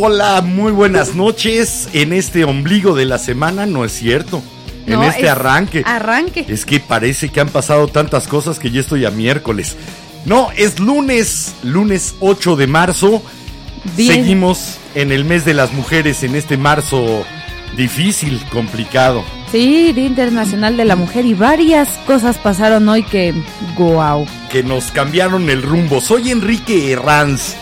Hola, muy buenas noches. En este ombligo de la semana, no es cierto. En este es arranque. Arranque. Es que parece que han pasado tantas cosas que ya estoy a miércoles. No, es lunes, lunes 8 de marzo. Bien. Seguimos en el mes de las mujeres, en este marzo difícil, complicado. Sí, Día Internacional de la Mujer y varias cosas pasaron hoy que... ¡Guau! que nos cambiaron el rumbo. Soy Enrique Herranz.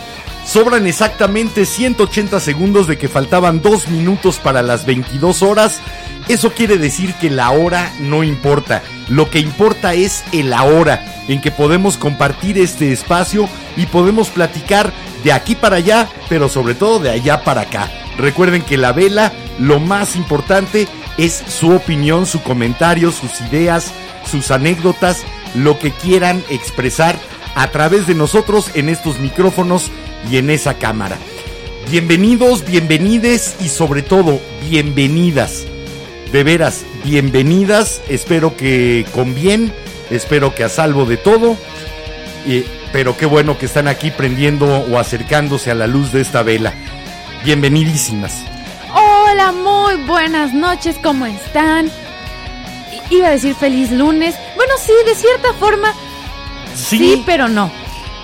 Sobran exactamente 180 segundos de que faltaban 2 minutos para las 22 horas. Eso quiere decir que la hora no importa. Lo que importa es el ahora en que podemos compartir este espacio y podemos platicar de aquí para allá, pero sobre todo de allá para acá. Recuerden que la vela, lo más importante es su opinión, su comentario, sus ideas, sus anécdotas, lo que quieran expresar a través de nosotros en estos micrófonos y en esa cámara. Bienvenidos, bienvenides y sobre todo bienvenidas. De veras, bienvenidas. Espero que con bien, espero que a salvo de todo. Eh, pero qué bueno que están aquí prendiendo o acercándose a la luz de esta vela. Bienvenidísimas. Hola, muy buenas noches, ¿cómo están? I- Iba a decir feliz lunes. Bueno, sí, de cierta forma, Sí, sí, pero no.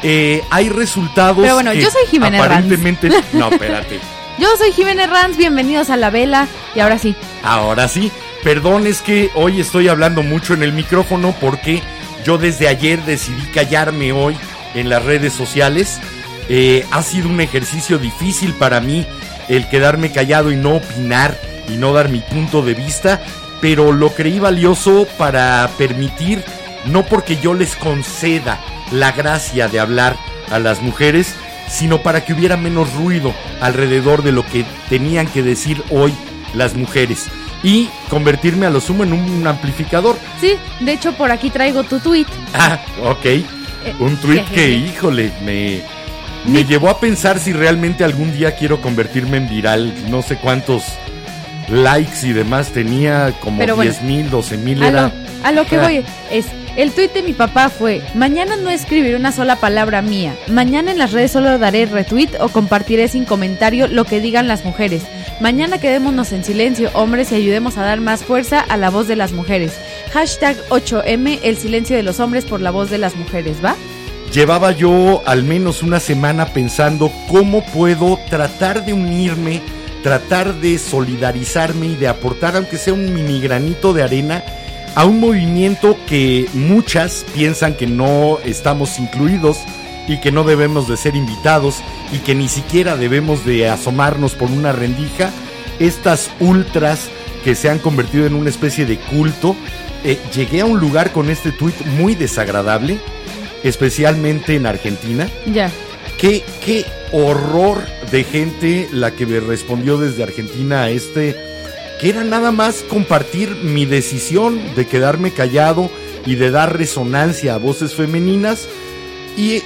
Eh, hay resultados. Pero bueno, que yo soy Jimena Herranz. Aparentemente. No, espérate. Yo soy Jimena Ranz, bienvenidos a La Vela. Y ahora sí, Ahora sí, perdón, es que hoy estoy hablando mucho en el micrófono porque yo desde ayer decidí callarme hoy en las redes sociales. Eh, ha sido un ejercicio difícil para mí el quedarme callado y no opinar y no dar mi punto de vista, pero lo creí valioso para permitir, no porque yo les conceda la gracia de hablar a las mujeres, sino para que hubiera menos ruido alrededor de lo que tenían que decir hoy las mujeres y convertirme a lo sumo en un amplificador. sí, de hecho por aquí traigo tu tweet. Ah, ok. Eh, Un tweet que, híjole, me, me llevó a pensar si realmente algún día quiero convertirme en viral. No sé cuántos likes y demás tenía, como Pero bueno, 10 mil, 12 mil A era. lo, a lo que voy es, el tuit de mi papá fue, mañana no escribiré una sola palabra mía, mañana en las redes solo daré retweet o compartiré sin comentario lo que digan las mujeres. Mañana quedémonos en silencio, hombres, y ayudemos a dar más fuerza a la voz de las mujeres. Hashtag 8M, el silencio de los hombres por la voz de las mujeres, ¿va? Llevaba yo al menos una semana pensando cómo puedo tratar de unirme, tratar de solidarizarme y de aportar, aunque sea un mini granito de arena, a un movimiento que muchas piensan que no estamos incluidos y que no debemos de ser invitados y que ni siquiera debemos de asomarnos por una rendija. Estas ultras que se han convertido en una especie de culto. Eh, llegué a un lugar con este tuit muy desagradable especialmente en Argentina. Ya. Qué, qué horror de gente la que me respondió desde Argentina a este, era nada más compartir mi decisión de quedarme callado y de dar resonancia a voces femeninas y, e,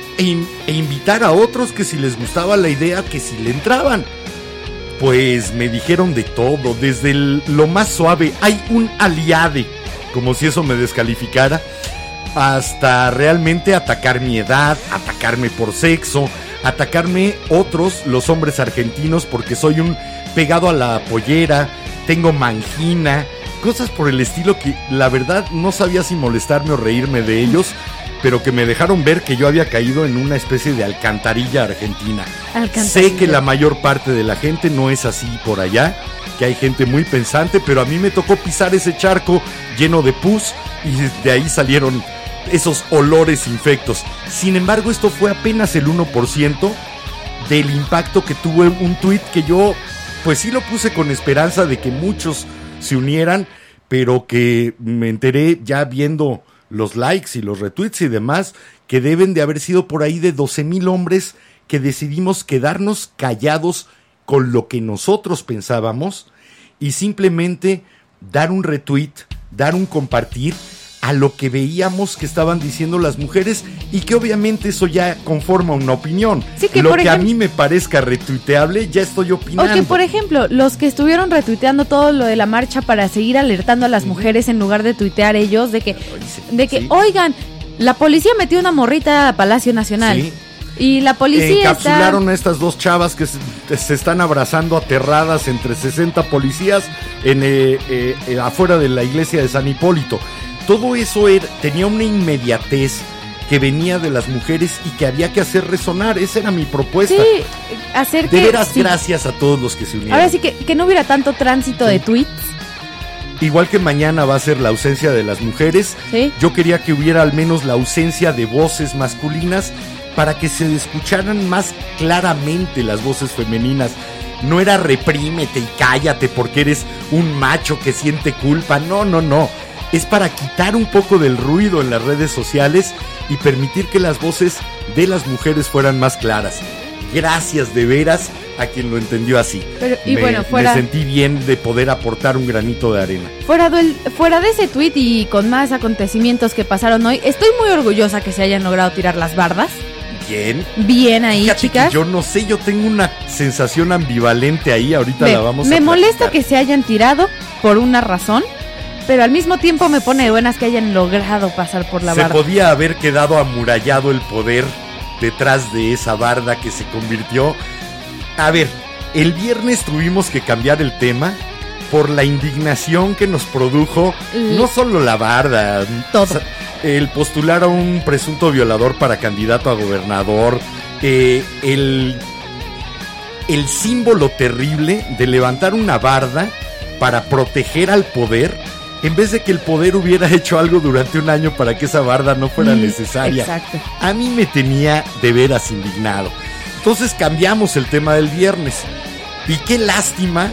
e invitar a otros que si les gustaba la idea, que si le entraban. Pues me dijeron de todo, desde lo más suave, hay un aliade, como si eso me descalificara, hasta realmente atacar mi edad, atacarme por sexo, atacarme otros, los hombres argentinos, porque soy un pegado a la pollera, tengo mangina, cosas por el estilo que la verdad no sabía si molestarme o reírme de ellos. pero que me dejaron ver que yo había caído en una especie de alcantarilla argentina. Alcantarilla. Sé que la mayor parte de la gente no es así por allá, que hay gente muy pensante, pero a mí me tocó pisar ese charco lleno de pus y de ahí salieron esos olores infectos. Sin embargo, esto fue apenas el 1% del impacto que tuvo un tuit que yo, pues sí lo puse con esperanza de que muchos se unieran, pero que me enteré ya viendo los likes y los retweets y demás, que deben de haber sido por ahí de 12 mil hombres que decidimos quedarnos callados con lo que nosotros pensábamos y simplemente dar un retweet, dar un compartir a lo que veíamos que estaban diciendo las mujeres y que obviamente eso ya conforma una opinión. Sí, que lo que a mí me parezca retuiteable, ya estoy O opinando. que, por ejemplo, los que estuvieron retuiteando todo lo de la marcha para seguir alertando a las mujeres en lugar de tuitear ellos de que, de que Sí. oigan, la policía metió una morrita a Palacio Nacional. Sí. Y la policía está... Encapsularon a estas dos chavas que se, se están abrazando aterradas entre 60 policías en, eh, eh, eh, afuera de la iglesia de San Hipólito. Todo eso era- tenía una inmediatez que venía de las mujeres y que había que hacer resonar. Esa era mi propuesta. Sí, hacer de que... veras, sí. gracias a todos los que se unieron. Ahora sí que, que no hubiera tanto tránsito de tweets. Igual que mañana va a ser la ausencia de las mujeres, Sí. yo quería que hubiera al menos la ausencia de voces masculinas para que se escucharan más claramente las voces femeninas. No era reprímete y cállate porque eres un macho que siente culpa. No, no, no. Es para quitar un poco del ruido en las redes sociales y permitir que las voces de las mujeres fueran más claras. Gracias de veras a quien lo entendió así. Pero- y me, bueno, fuera- me sentí bien de poder aportar un granito de arena. Fuera, del- fuera de ese tweet y con más acontecimientos que pasaron hoy, estoy muy orgullosa que se hayan logrado tirar las bardas. Bien. Bien ahí, Fíjate chicas. yo no sé, yo tengo una sensación ambivalente ahí, ahorita la vamos a me molesta que se hayan tirado por una razón, pero al mismo tiempo me pone de buenas que hayan logrado pasar por la se barda. podía haber quedado amurallado el poder detrás de esa barda que se convirtió. A ver, el viernes tuvimos que cambiar el tema por la indignación que nos produjo no solo la barda, Todo. el postular a un presunto violador para candidato a gobernador, eh, el, el símbolo terrible de levantar una barda para proteger al poder en vez de que el poder hubiera hecho algo durante un año para que esa barda no fuera Mm, necesaria. Exacto. A mí me tenía de veras indignado. Entonces cambiamos el tema del viernes. Y qué lástima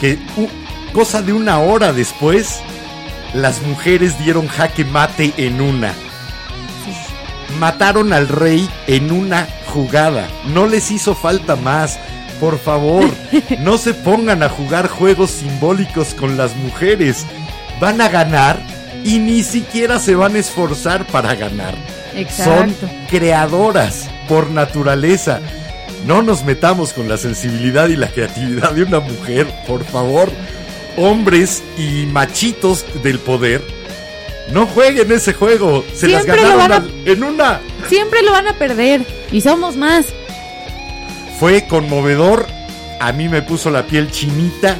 que cosa de una hora después las mujeres dieron jaque mate en una. Mataron al rey en una jugada. No les hizo falta más. Por favor, no se pongan a jugar juegos simbólicos con las mujeres. Van a ganar y ni siquiera se van a esforzar para ganar. Son Exacto. creadoras por naturaleza. No nos metamos con la sensibilidad y la creatividad de una mujer, por favor. Hombres y machitos del poder, no jueguen ese juego. Se las Siempre ganaron a- en una. Siempre lo van a perder y somos más. Fue conmovedor. A mí me puso la piel chinita.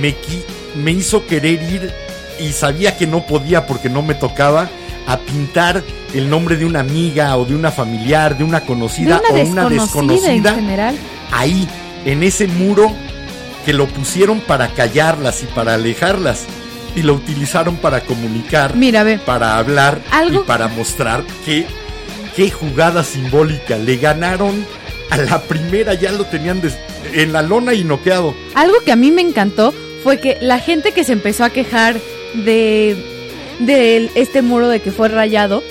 Me, qui- me hizo querer ir y sabía que no podía porque no me tocaba a pintar el nombre de una amiga o de una familiar, de una De conocida una o una desconocida en desconocida general. ahí, en ese muro que lo pusieron para callarlas y para alejarlas y lo utilizaron para comunicar, Mira, ve. para hablar Algo- y para mostrar que qué jugada simbólica le ganaron a la primera ya lo tenían des- en la lona y noqueado. Algo que a mí me encantó fue que la gente que se empezó a quejar de, de este muro de que fue rayado,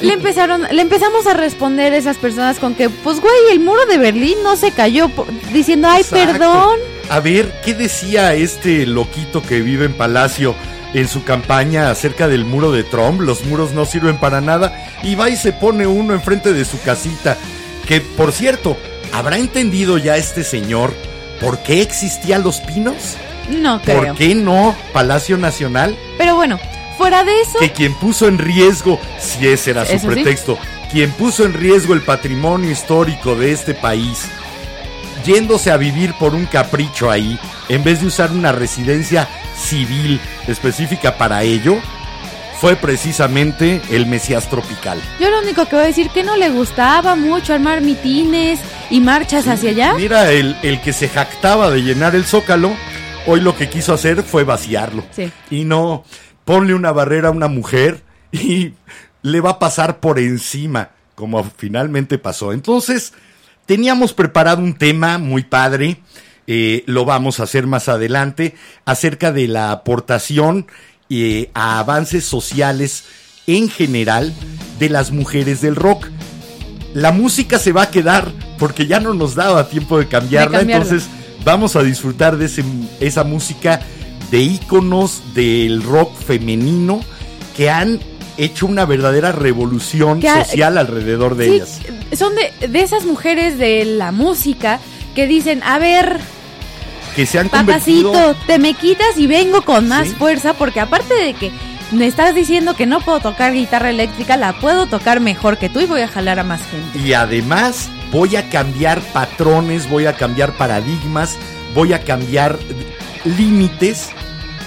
le empezaron, le empezamos a responder esas personas con que, pues güey, el muro de Berlín no se cayó, diciendo, ay, Exacto. perdón. A ver, ¿qué decía este loquito que vive en Palacio en su campaña acerca del muro de Trump? Los muros no sirven para nada. Y va y se pone uno enfrente de su casita. Que, por cierto, ¿habrá entendido ya este señor por qué existían los pinos? No creo. ¿Por qué no Palacio Nacional? Pero bueno, fuera de eso, Que quien puso en riesgo, si ese era su Eso sí. pretexto, quien puso en riesgo el patrimonio histórico de este país, yéndose a vivir por un capricho ahí, en vez de usar una residencia civil específica para ello, fue precisamente el Mesías Tropical. Yo lo único que voy a decir que no le gustaba mucho armar mitines y marchas hacia allá. Mira, el, el que se jactaba de llenar el zócalo, hoy lo que quiso hacer fue vaciarlo. Sí. Y no, ponle una barrera a una mujer y le va a pasar por encima, como finalmente pasó. Entonces, teníamos preparado un tema muy padre, eh, lo vamos a hacer más adelante, acerca de la aportación eh, a avances sociales en general de las mujeres del rock. La música se va a quedar porque ya no nos daba tiempo de cambiarla, De cambiarla. entonces vamos a disfrutar de ese- esa música de íconos del rock femenino que han hecho una verdadera revolución ha- social alrededor de Sí, ellas. son de, de esas mujeres de la música que dicen, a ver, Que se han convertido... papacito, te me quitas y vengo con más Sí. fuerza, porque aparte de que me estás diciendo que no puedo tocar guitarra eléctrica, la puedo tocar mejor que tú y voy a jalar a más gente. Y además voy a cambiar patrones, voy a cambiar paradigmas, voy a cambiar límites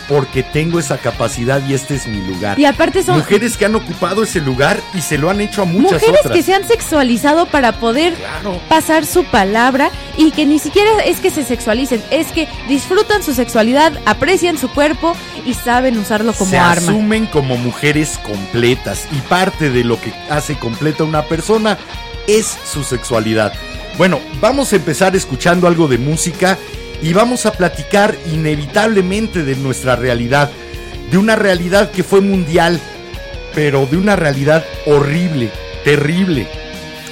porque tengo esa capacidad y este es mi lugar. Y aparte son Mujeres que han ocupado ese lugar y se lo han hecho a muchas mujeres otras. que se han sexualizado para poder Claro. pasar su palabra y que ni siquiera es que se sexualicen, es que disfrutan su sexualidad, aprecian su cuerpo y saben usarlo como se arma. asumen como mujeres completas y parte de lo que hace completa una persona es su sexualidad. Bueno, vamos a empezar escuchando algo de música y vamos a platicar inevitablemente de nuestra realidad, de una realidad que fue mundial, pero de una realidad horrible, terrible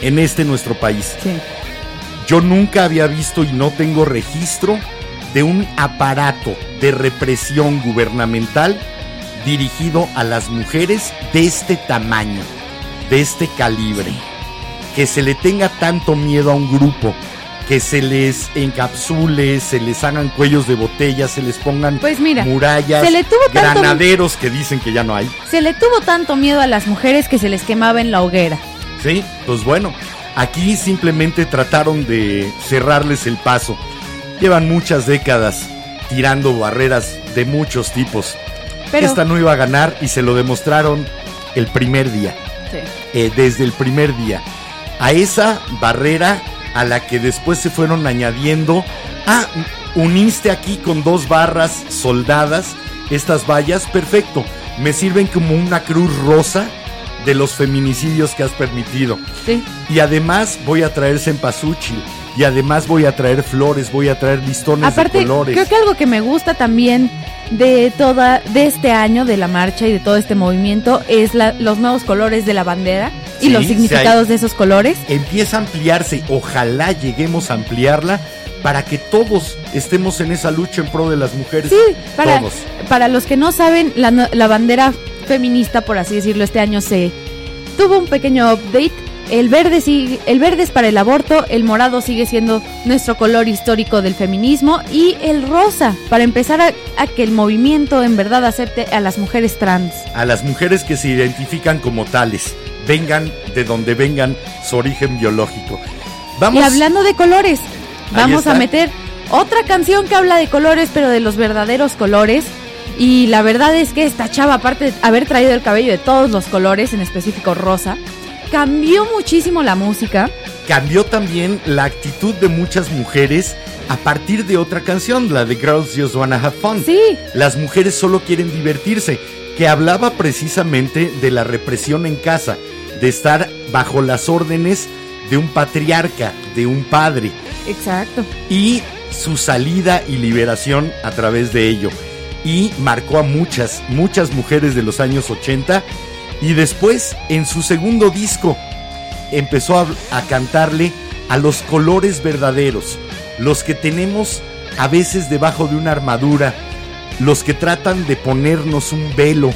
en este nuestro país. Sí. Yo nunca había visto y no tengo registro de un aparato de represión gubernamental dirigido a las mujeres de este tamaño, de este calibre. Que se le tenga tanto miedo a un grupo, que se les encapsule, se les hagan cuellos de botella, se les pongan Pues mira, murallas, se le tuvo tanto- granaderos que dicen que ya no hay. Se le tuvo tanto miedo a las mujeres que se les quemaba en la hoguera. Sí, pues bueno, aquí simplemente trataron de cerrarles el paso. Llevan muchas décadas tirando barreras de muchos tipos. Pero Esta no iba a ganar y se lo demostraron el primer día, Sí. eh, desde el primer día. A esa barrera a la que después se fueron añadiendo, ah, uniste aquí con dos barras soldadas, estas vallas, perfecto, me sirven como una cruz rosa de los feminicidios que has permitido. Sí. Y además voy a traer cempasúchil. Y además voy a traer flores, voy a traer listones Aparte, de colores. creo que algo que me gusta también de toda de este año de la marcha y de todo este movimiento es la- los nuevos colores de la bandera y los significados hay. de esos colores. Empieza a ampliarse. Ojalá lleguemos a ampliarla para que todos estemos en esa lucha en pro de las mujeres. Sí, para, Todos. para los que no saben, la, la bandera feminista, por así decirlo, este año se tuvo un pequeño update. El verde, sigue, el verde es para el aborto, el morado sigue siendo nuestro color histórico del feminismo y el rosa para empezar a, a que el movimiento en verdad acepte a las mujeres trans. A las mujeres que se identifican como tales, vengan de donde vengan su origen biológico. Vamos. Y hablando de colores, vamos a meter otra canción que habla de colores, pero de los verdaderos colores. Y la verdad es que esta chava, aparte de haber traído el cabello de todos los colores, en específico rosa, cambió muchísimo la música. cambió también la actitud de muchas mujeres a partir de otra canción, la de Girls Just Wanna Have Fun. Sí, Las mujeres solo quieren divertirse, que hablaba precisamente de la represión en casa, de estar bajo las órdenes de un patriarca, de un padre, exacto. y su salida y liberación a través de ello. Y marcó a muchas, muchas mujeres de los años 80. Y después, en su segundo disco, empezó a, a cantarle a los colores verdaderos, los que tenemos a veces debajo de una armadura, los que tratan de ponernos un velo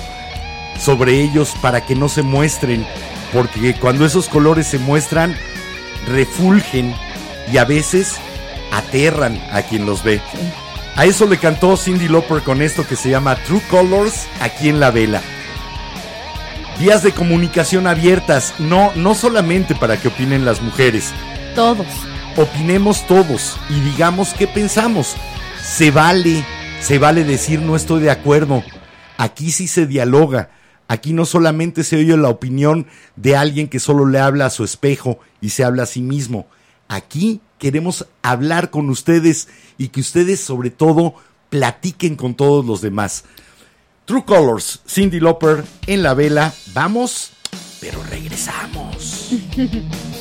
sobre ellos para que no se muestren, porque cuando esos colores se muestran, refulgen y a veces aterran a quien los ve. A eso le cantó Cindy Lauper con esto que se llama True Colors aquí en la vela. Vías de comunicación abiertas, no, no solamente para que opinen las mujeres, Todos. opinemos todos y digamos qué pensamos. Se vale, se vale decir no estoy de acuerdo. Aquí sí se dialoga. Aquí no solamente se oye la opinión de alguien que solo le habla a su espejo y se habla a sí mismo. Aquí queremos hablar con ustedes y que ustedes sobre todo platiquen con todos los demás. True Colors, Cindy Lauper en la vela. Vamos, pero regresamos.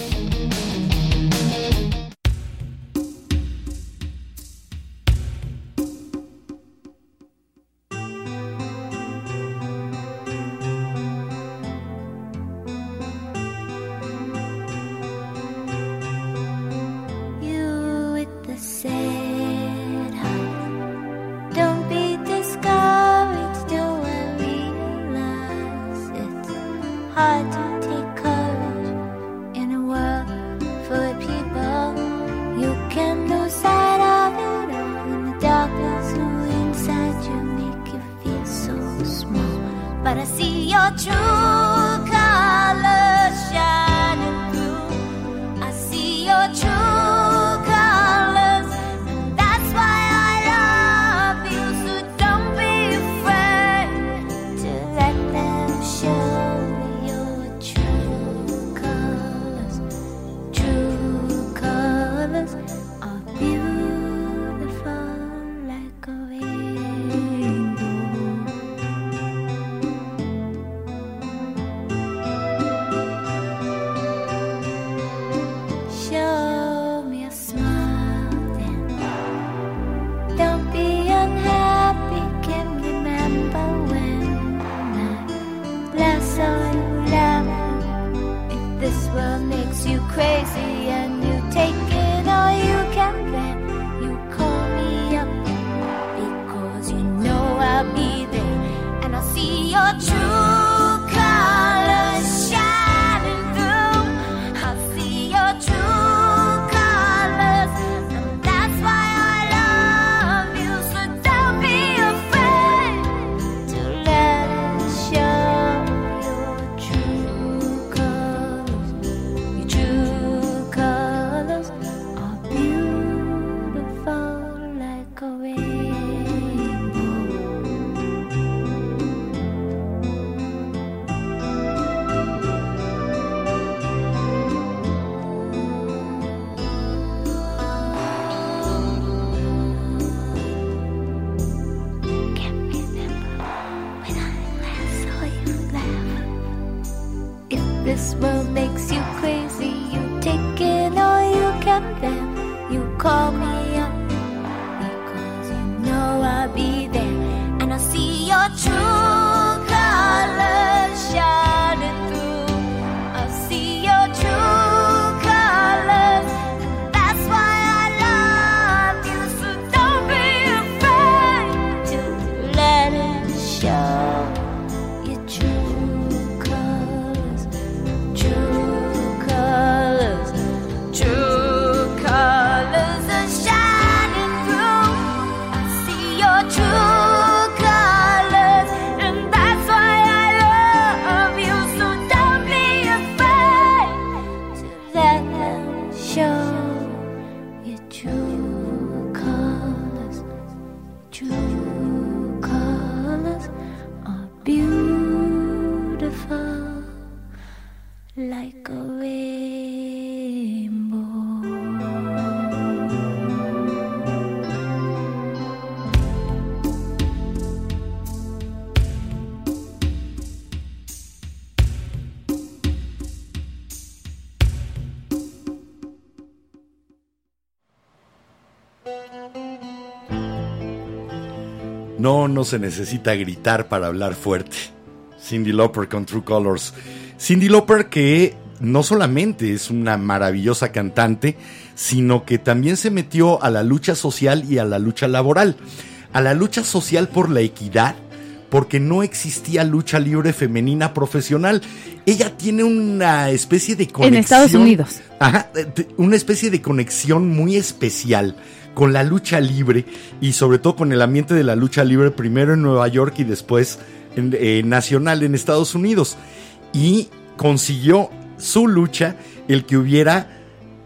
No, no se necesita gritar para hablar fuerte. Cindy Lauper con True Colors. Cindy Lauper que no solamente es una maravillosa cantante, sino que también se metió a la lucha social y a la lucha laboral. A la lucha social por la equidad, porque no existía lucha libre femenina profesional. Ella tiene una especie de conexión. En Estados Unidos. Ajá, una especie de conexión muy especial con la lucha libre y sobre todo con el ambiente de la lucha libre, primero en Nueva York y después en- eh, nacional en Estados Unidos. Y consiguió su lucha el que hubiera,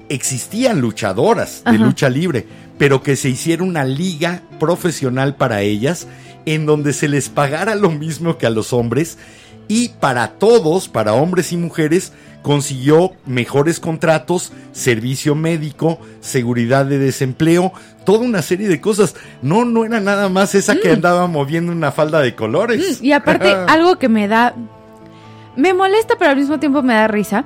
existían luchadoras de Ajá. lucha libre, pero que se hiciera una liga profesional para ellas en donde se les pagara lo mismo que a los hombres y para todos, para hombres y mujeres, consiguió mejores contratos, servicio médico, seguridad de desempleo, toda una serie de cosas. No, no era nada más esa que andaba moviendo una falda de colores. Mm, Y aparte, algo que me da. Me molesta, pero al mismo tiempo me da risa.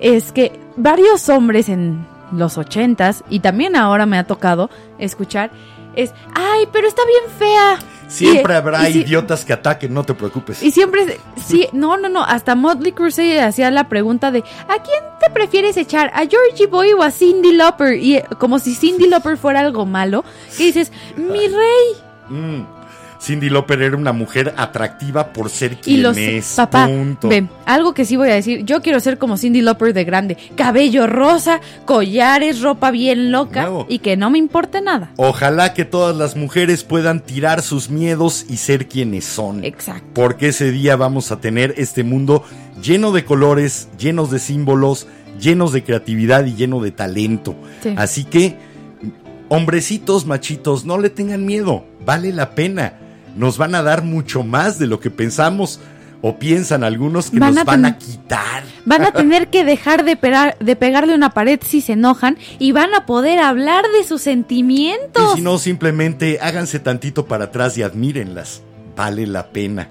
Es que varios hombres en los ochentas, y también ahora me ha tocado escuchar, es. ¡Ay, pero está bien fea! Siempre Y- habrá y si- idiotas que ataquen, no te preocupes. Y siempre, sí, no, no, no, hasta Motley Crue hacía la pregunta de ¿a quién te prefieres echar? ¿A Georgie Boy o a Cindy Lauper? Y eh, como si Cindy Lauper fuera algo malo, que dices, mi rey. Mm. Cindy Lauper era una mujer atractiva por ser Y quien los, es. papá, punto. ve, algo que sí voy a decir, yo quiero ser como Cindy Lauper de grande, cabello rosa, collares, ropa bien loca y que no me importe nada. Ojalá que todas las mujeres puedan tirar sus miedos y ser quienes son. Exacto. Porque ese día vamos a tener este mundo lleno de colores, llenos de símbolos, llenos de creatividad y lleno de talento. Sí. Así que, hombrecitos, machitos, no le tengan miedo, vale la pena. Nos van a dar mucho más de lo que pensamos o piensan algunos que Van nos van a quitar. Van a tener que dejar de, pegar, de pegarle una pared si se enojan y van a poder hablar de sus sentimientos. Y si no, simplemente háganse tantito para atrás y admírenlas. Vale la pena.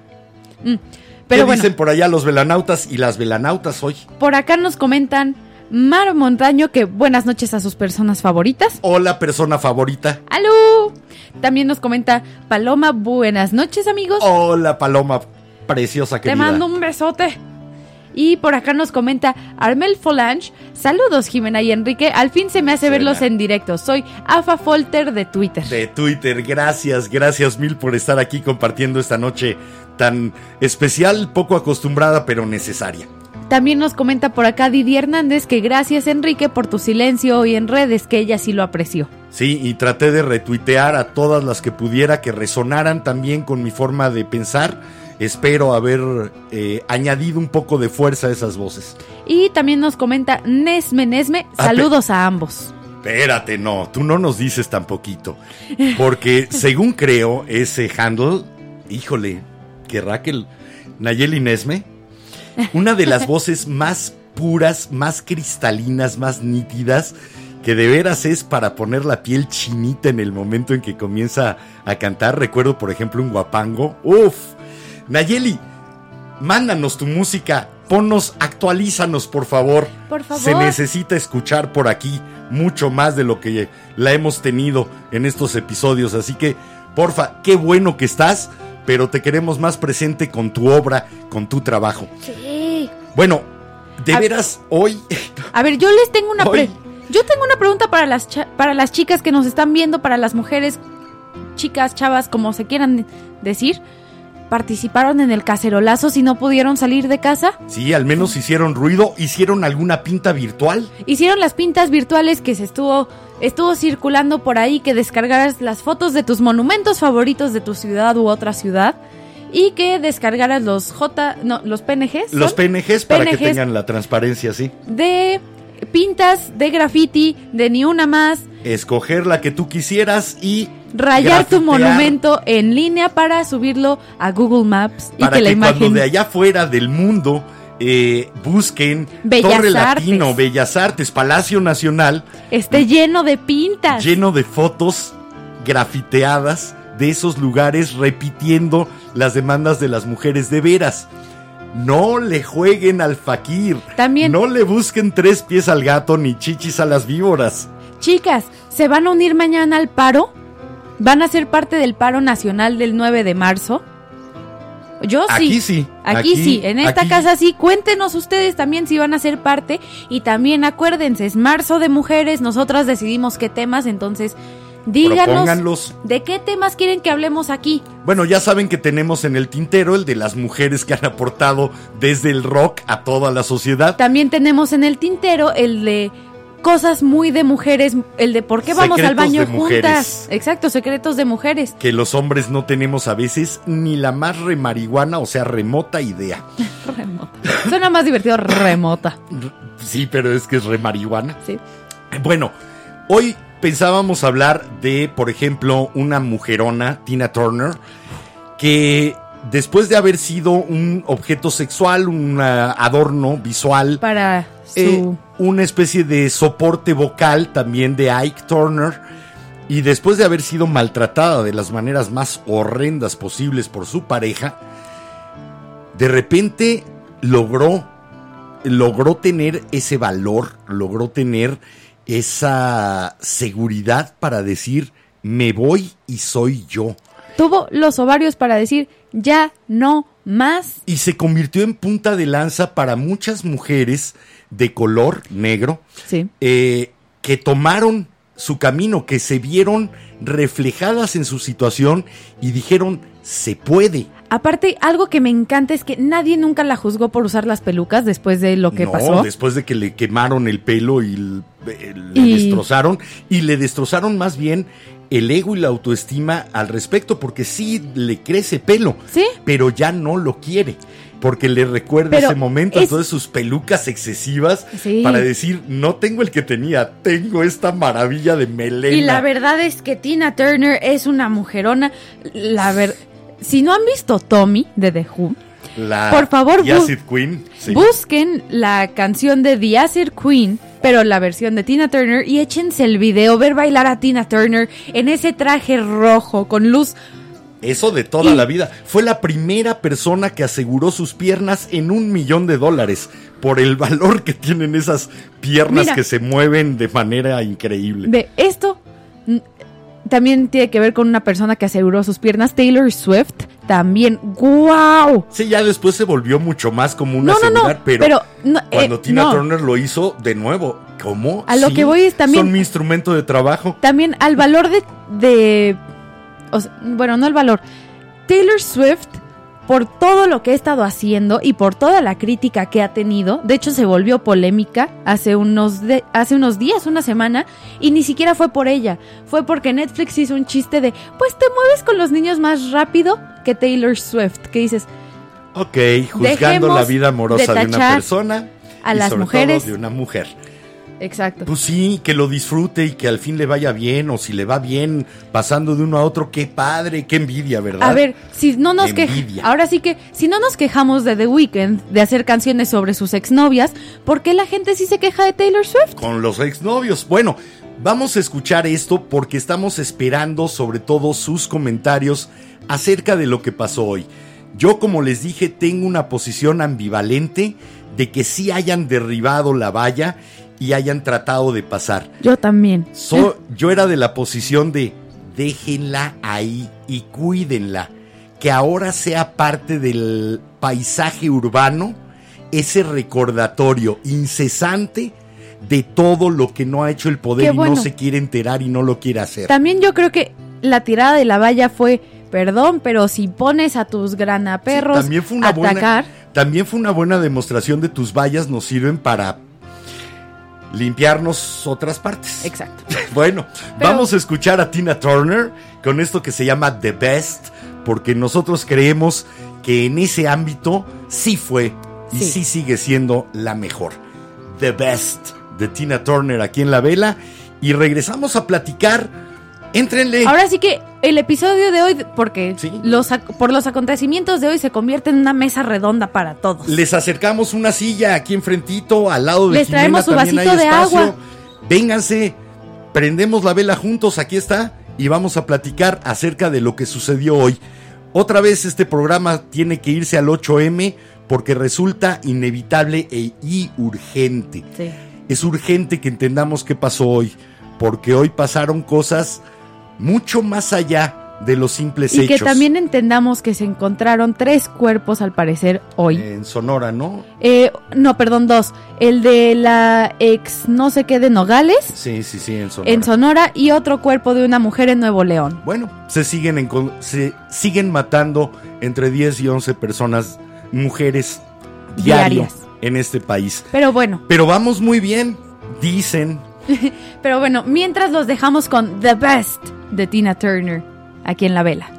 Pero ¿Qué bueno, dicen por allá los velanautas y las velanautas hoy? por acá nos comentan Mar Montaño que buenas noches a sus personas favoritas. Hola, persona favorita. ¡Aló! También nos comenta Paloma, buenas noches amigos. Hola, paloma preciosa Te querida. mando un besote. Y por acá nos comenta Armel Folange. Saludos, Jimena y Enrique. Al fin se me hace verlos en directo. Soy Afa Folter de Twitter. De Twitter, gracias, gracias mil por estar aquí compartiendo esta noche tan especial, poco acostumbrada, pero necesaria. También nos comenta por acá Didi Hernández que gracias, Enrique, por tu silencio hoy en redes, que ella sí lo apreció. Sí, y traté de retuitear a todas las que pudiera que resonaran también con mi forma de pensar. Espero haber eh, añadido un poco de fuerza a esas voces. Y también nos comenta Nesme Nesme. Ah, Saludos a ambos. Espérate, no, tú no nos dices tan poquito. Porque según creo, ese handle, híjole, que Raquel Nayeli Nesme, una de las voces más puras, más cristalinas, más nítidas, que de veras es para poner la piel chinita en el momento en que comienza a cantar. Recuerdo, por ejemplo, un guapango. Uf, Nayeli, mándanos tu música. Ponnos, actualízanos, por favor. Por favor. Se necesita escuchar por aquí mucho más de lo que la hemos tenido en estos episodios. Así que, porfa, qué bueno que estás, pero te queremos más presente con tu obra, con tu trabajo. Sí. Bueno, de A- veras, hoy, A ver, yo les tengo una pre- Hoy. yo tengo una pregunta para las para las chicas que nos están viendo, para las mujeres, chicas, chavas, como se quieran decir. ¿Participaron en el cacerolazo si no pudieron salir de casa? sí, al menos hicieron ruido, hicieron alguna pinta virtual. Hicieron las pintas virtuales que se estuvo estuvo circulando por ahí que descargaras las fotos de tus monumentos favoritos de tu ciudad u otra ciudad y que descargaras los J no, los PNGs. ¿son? Los PNGs para que tengan la transparencia, sí. de pintas de graffiti, de ni una más, Escoger la que tú quisieras y rayar tu monumento en línea para subirlo a Google Maps y para que que, la imagen cuando de allá fuera del mundo eh, busquen Bellas Torre Artes. Latino, Bellas Artes, Palacio Nacional, esté lleno de pintas. lleno de fotos grafiteadas de esos lugares repitiendo las demandas de las mujeres de veras. No le jueguen al fakir. También- No le busquen tres pies al gato ni chichis a las víboras. Chicas, ¿se van a unir mañana al paro? ¿Van a ser parte del paro nacional del 9 de marzo? Yo sí. Aquí sí, Aquí, aquí- sí, en esta aquí- casa sí. Cuéntenos ustedes también si van a ser parte. Y también acuérdense, es marzo de mujeres, nosotras decidimos qué temas, entonces díganos de qué temas quieren que hablemos aquí. Bueno, ya saben que tenemos en el tintero el de las mujeres que han aportado desde el rock a toda la sociedad. También tenemos en el tintero el de cosas muy de mujeres, el de por qué vamos al baño juntas. Exacto, secretos de mujeres. Que los hombres no tenemos a veces ni la más remarihuana, o sea, remota idea. Remota. Suena más divertido remota. Sí, pero es que es remarihuana. Sí. Bueno, hoy pensábamos hablar de, por ejemplo, una mujerona, Tina Turner, que después de haber sido un objeto sexual, un ah, adorno visual, Para su... eh, una especie de soporte vocal también de Ike Turner, y después de haber sido maltratada de las maneras más horrendas posibles por su pareja, de repente logró, logró tener ese valor, logró tener esa seguridad para decir, me voy y soy yo. Tuvo los ovarios para decir, ya no más. Y se convirtió en punta de lanza para muchas mujeres de color negro Sí. eh, que tomaron su camino, que se vieron reflejadas en su situación y dijeron, se puede. Aparte, algo que me encanta es que nadie nunca la juzgó por usar las pelucas después de lo que no, pasó. después de que le quemaron el pelo y eh, le Y- destrozaron, y le destrozaron más bien el ego y la autoestima al respecto, porque sí le crece pelo, Sí. pero ya no lo quiere. Porque le recuerda Pero ese momento, es- entonces sus pelucas excesivas, Sí. para decir, no tengo el que tenía, tengo esta maravilla de melena. Y la verdad es que Tina Turner es una mujerona. La ver... Si no han visto Tommy de The Who, La Por favor, bu- Acid Queen. sí. busquen la canción de The Acid Queen, pero la versión de Tina Turner, y échense el video, ver bailar a Tina Turner en ese traje rojo con luz. Eso de toda Y- la vida. Fue la primera persona que aseguró sus piernas en un millón de dólares por el valor que tienen esas piernas Mira. que se mueven de manera increíble. Ve, esto también tiene que ver con una persona que aseguró sus piernas, Taylor Swift, también. ¡Wow! Sí, ya después se volvió mucho más como una No, no, no, asegurar, pero, pero no, cuando eh, Tina no. Turner lo hizo de nuevo, ¿cómo? A lo Sí, que voy es también- Son mi instrumento de trabajo. también al valor de, de o sea, bueno, no el valor. Taylor Swift, por todo lo que ha estado haciendo y por toda la crítica que ha tenido, de hecho se volvió polémica hace unos, de- hace unos días, una semana, y ni siquiera fue por ella, fue porque Netflix hizo un chiste de, pues te mueves con los niños más rápido que Taylor Swift, que dices, Ok, juzgando la vida amorosa de de, una persona a y las sobre mujeres. todo de una mujer. Exacto. Pues sí, que lo disfrute y que al fin le vaya bien, o si le va bien pasando de uno a otro, qué padre, qué envidia, ¿verdad? A ver, si no nos quejamos, ahora sí que, si no nos quejamos de The Weeknd, de hacer canciones sobre sus exnovias, ¿por qué la gente sí se queja de Taylor Swift? Con los exnovios. Bueno, vamos a escuchar esto porque estamos esperando sobre todo sus comentarios acerca de lo que pasó hoy. Yo, como les dije, tengo una posición ambivalente de que sí hayan derribado la valla y hayan tratado de pasar. Yo también. So- yo era de la posición de déjenla ahí y cuídenla. Que ahora sea parte del paisaje urbano ese recordatorio incesante de todo lo que no ha hecho el poder y no se quiere enterar y no lo quiere hacer. También yo creo que la tirada de la valla fue, perdón, pero si pones a tus granaperros Sí, también fue una a buena atacar, también fue una buena demostración de tus vallas nos sirven para limpiarnos otras partes. exacto. Bueno, Pero- vamos a escuchar a Tina Turner con esto que se llama The Best, porque nosotros creemos que en ese ámbito sí fue y Sí. sí sigue siendo la mejor. The Best de Tina Turner aquí en la vela y regresamos a platicar. Éntrenle. Ahora sí que el episodio de hoy, porque Sí. los, por los acontecimientos de hoy se convierte en una mesa redonda para todos. Les acercamos una silla aquí enfrentito, al lado de Les Jimena traemos su vasito de espacio. agua. Vénganse, prendemos la vela juntos, aquí está, y vamos a platicar acerca de lo que sucedió hoy. Otra vez este programa tiene que irse al 8M porque resulta inevitable e, y urgente. Sí. Es urgente que entendamos qué pasó hoy, porque hoy pasaron cosas mucho más allá de los simples Y hechos. que también entendamos que se encontraron tres cuerpos al parecer hoy. En Sonora, ¿no? Eh, no, perdón, dos. El de la ex no sé qué de Nogales Sí, sí, sí, en Sonora. en Sonora y otro cuerpo de una mujer en Nuevo León. Bueno, se siguen, encon- se siguen matando entre 10 y 11 personas, mujeres, diario Diarias. en este país. Pero bueno, Pero vamos muy bien, dicen. pero bueno, mientras los dejamos con The Best de Tina Turner aquí en la vela.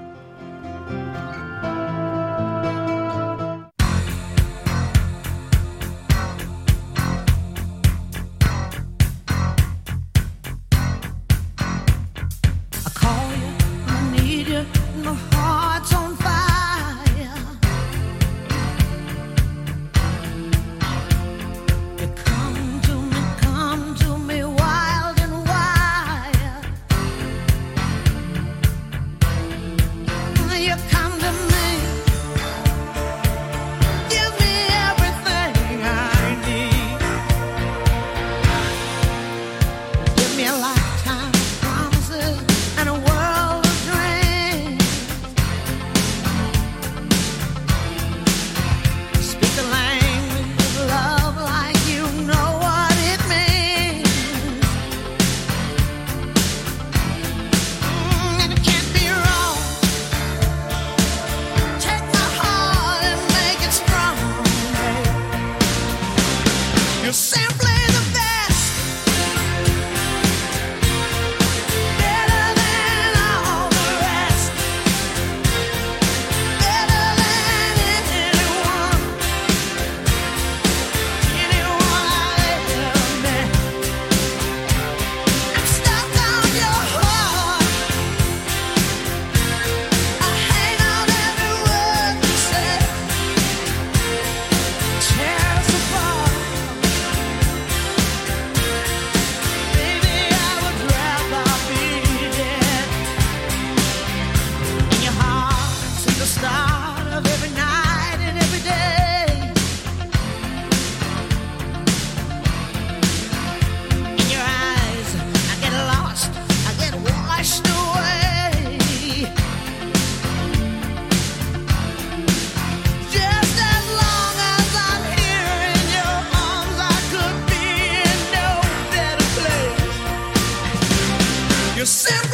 send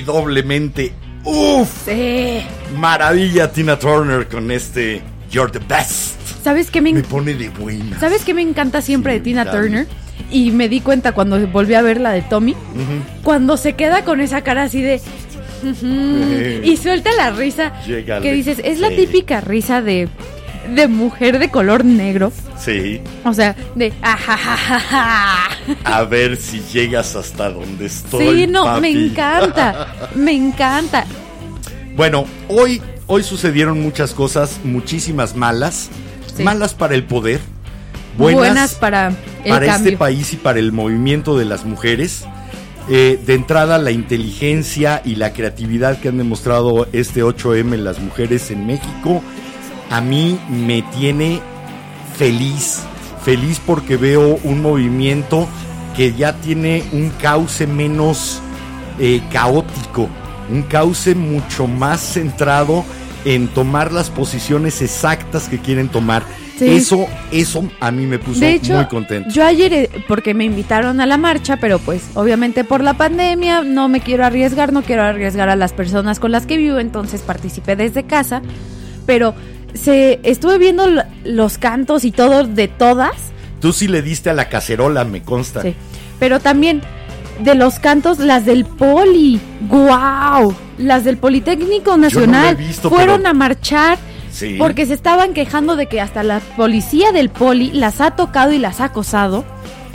y doblemente uf. Sí. Maravilla Tina Turner con este You're the Best. ¿Sabes qué me, Me pone de buena. ¿Sabes qué me encanta siempre Sí, de Tina. Turner? Y me di cuenta cuando volví a ver la de Tommy, cuando se queda con esa cara así de... Y suelta la risa que dices, es la típica risa de, de mujer de color negro. Sí, O sea, de... "Ajajajaja". a ver si llegas hasta donde estoy. Sí, no, papi. me encanta, me encanta. Bueno, hoy, hoy sucedieron muchas cosas, muchísimas malas. Sí. Malas para el poder, Buenas, buenas, para el para cambio. este país y para el movimiento de las mujeres. Eh, de entrada, la inteligencia y la creatividad que han demostrado este 8M en las mujeres en México, a mí me tiene feliz. Feliz porque veo un movimiento que ya tiene un cauce menos eh, caótico, un cauce mucho más centrado en tomar las posiciones exactas que quieren tomar. Sí. Eso, eso a mí me puso De hecho, muy contento. yo ayer, eh, porque me invitaron a la marcha, pero pues obviamente por la pandemia no me quiero arriesgar, no quiero arriesgar a las personas con las que vivo, entonces participé desde casa, pero se estuve viendo los cantos y todo de todas, Tú sí le diste a la cacerola, me consta. sí, pero también de los cantos, las del Poli, wow, las del Politécnico Nacional, visto, fueron pero- a marchar. Sí. Porque se estaban quejando de que hasta la policía del poli las ha tocado y las ha acosado.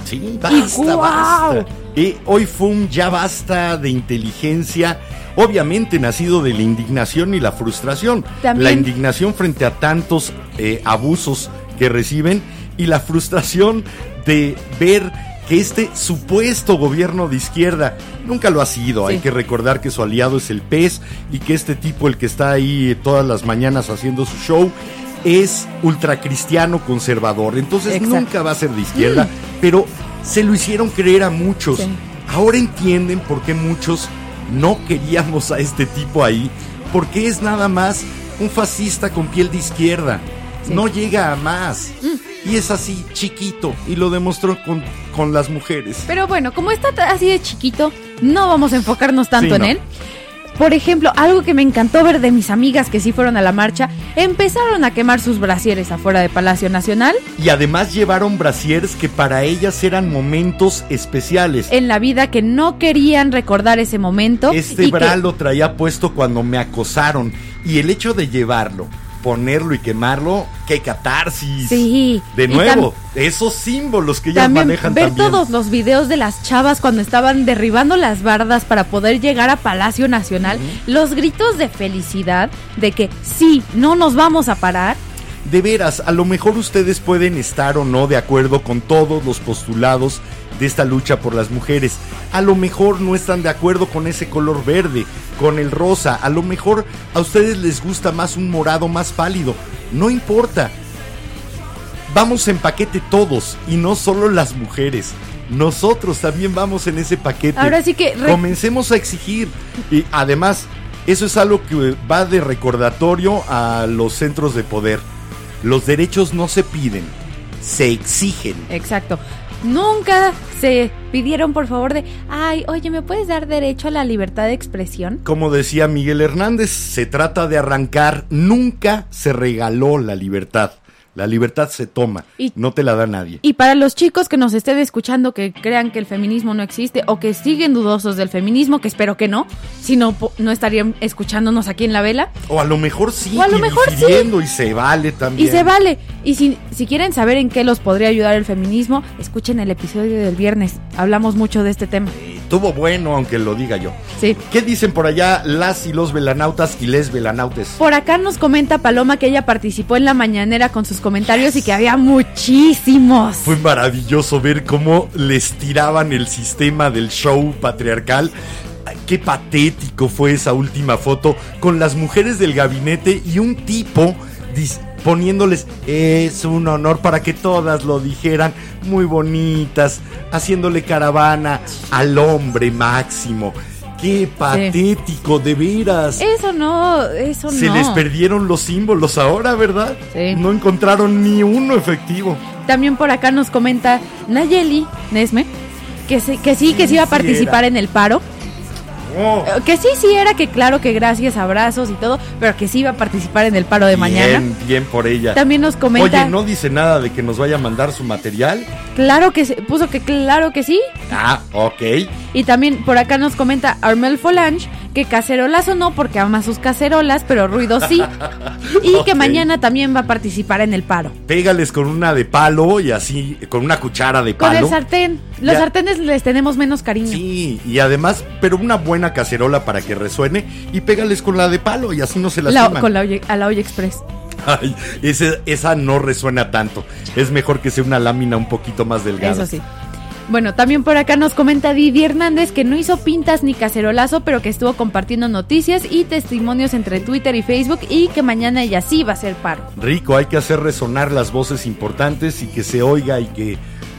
Sí, basta, ¡guau! basta. Y hoy fue un ya basta de inteligencia, obviamente nacido de la indignación y la frustración. También- La indignación frente a tantos eh, abusos que reciben y la frustración de ver que este supuesto gobierno de izquierda nunca lo ha sido. Sí. Hay que recordar que su aliado es el PES y que este tipo, el que está ahí todas las mañanas haciendo su show, es ultracristiano conservador. Entonces Exacto. nunca va a ser de izquierda, pero se lo hicieron creer a muchos. Sí. Ahora entienden por qué muchos no queríamos a este tipo ahí, porque es nada más un fascista con piel de izquierda. Sí. No llega a más. Y es así, chiquito, y lo demostró con, con las mujeres. Pero bueno, como está así de chiquito, no vamos a enfocarnos tanto Sí, en no. él. Por ejemplo, algo que me encantó ver de mis amigas que sí fueron a la marcha, empezaron a quemar sus brasieres afuera de Palacio Nacional. Y además llevaron brasieres que para ellas eran momentos especiales. En la vida que no querían recordar ese momento. Este que- bra lo traía puesto cuando me acosaron. Y el hecho de llevarlo, ponerlo y quemarlo, qué catarsis. Sí. De nuevo, esos símbolos que ellas También manejan ver también. todos los videos de las chavas cuando estaban derribando las bardas para poder llegar a Palacio Nacional, los gritos de felicidad de que sí, no nos vamos a parar. De veras, a lo mejor ustedes pueden estar o no de acuerdo con todos los postulados de esta lucha por las mujeres. A lo mejor no están de acuerdo con ese color verde, con el rosa. A lo mejor a ustedes les gusta más un morado más pálido. No importa. Vamos en paquete todos y no solo las mujeres. Nosotros también vamos en ese paquete. Ahora sí que Comencemos a exigir. Y además, eso es algo que va de recordatorio a los centros de poder. Los derechos no se piden, se exigen. Exacto. Nunca se pidieron por favor de, ay, oye, ¿me puedes dar derecho a la libertad de expresión? Como decía Miguel Hernández, se trata de arrancar, nunca se regaló la libertad. La libertad se toma, Y- no te la da nadie. Y para los chicos que nos estén escuchando que crean que el feminismo no existe o que siguen dudosos del feminismo, que espero que no, si no, no estarían escuchándonos aquí en la vela. O a lo mejor sí, O a lo mejor sí. y se vale también. Y se vale. Y si, si quieren saber en qué los podría ayudar el feminismo, escuchen el episodio del viernes. Hablamos mucho de este tema. Estuvo bueno, aunque lo diga yo. Sí. ¿Qué dicen por allá las y los velanautas y les velanautes? Por acá nos comenta Paloma que ella participó en la mañanera con sus comentarios y que había muchísimos. Fue maravilloso ver cómo les tiraban el sistema del show patriarcal. Qué patético fue esa última foto con las mujeres del gabinete y un tipo dis- poniéndoles es un honor para que todas lo dijeran muy bonitas, haciéndole caravana al hombre máximo. Qué patético, de veras. Eso no, eso Se no. les perdieron los símbolos ahora, ¿verdad? Sí. No encontraron ni uno efectivo. También por acá nos comenta Nayeli Nesme que, se- que sí, que sí iba a participar en el paro. Oh, Eh, Que sí, sí era que claro que gracias, abrazos y todo, pero que sí iba a participar en el paro de mañana. Bien, bien por ella. También nos comenta, Oye, no dice nada de que nos vaya a mandar su material. claro que se, puso que claro que sí. Ah, ok. Y también por acá nos comenta Armel Folange que cacerolazo no porque ama sus cacerolas, pero ruido sí. y que mañana también va a participar en el paro. Pégales con una de palo y así, con una cuchara de Con palo. el sartén. Los Ya. sartenes les tenemos menos cariño. Sí, y además, pero una buena cacerola para que resuene y pégales con la de palo y así no se La- lastiman. con la a la olla express. Ay, ese- esa no resuena tanto. Es mejor que sea una lámina un poquito más delgada. Eso sí. Bueno, también por acá nos comenta Didi Hernández que no hizo pintas ni cacerolazo, pero que estuvo compartiendo noticias y testimonios entre Twitter y Facebook y que mañana ella sí va a hacer paro. Rico, hay que hacer resonar las voces importantes y que se oiga y que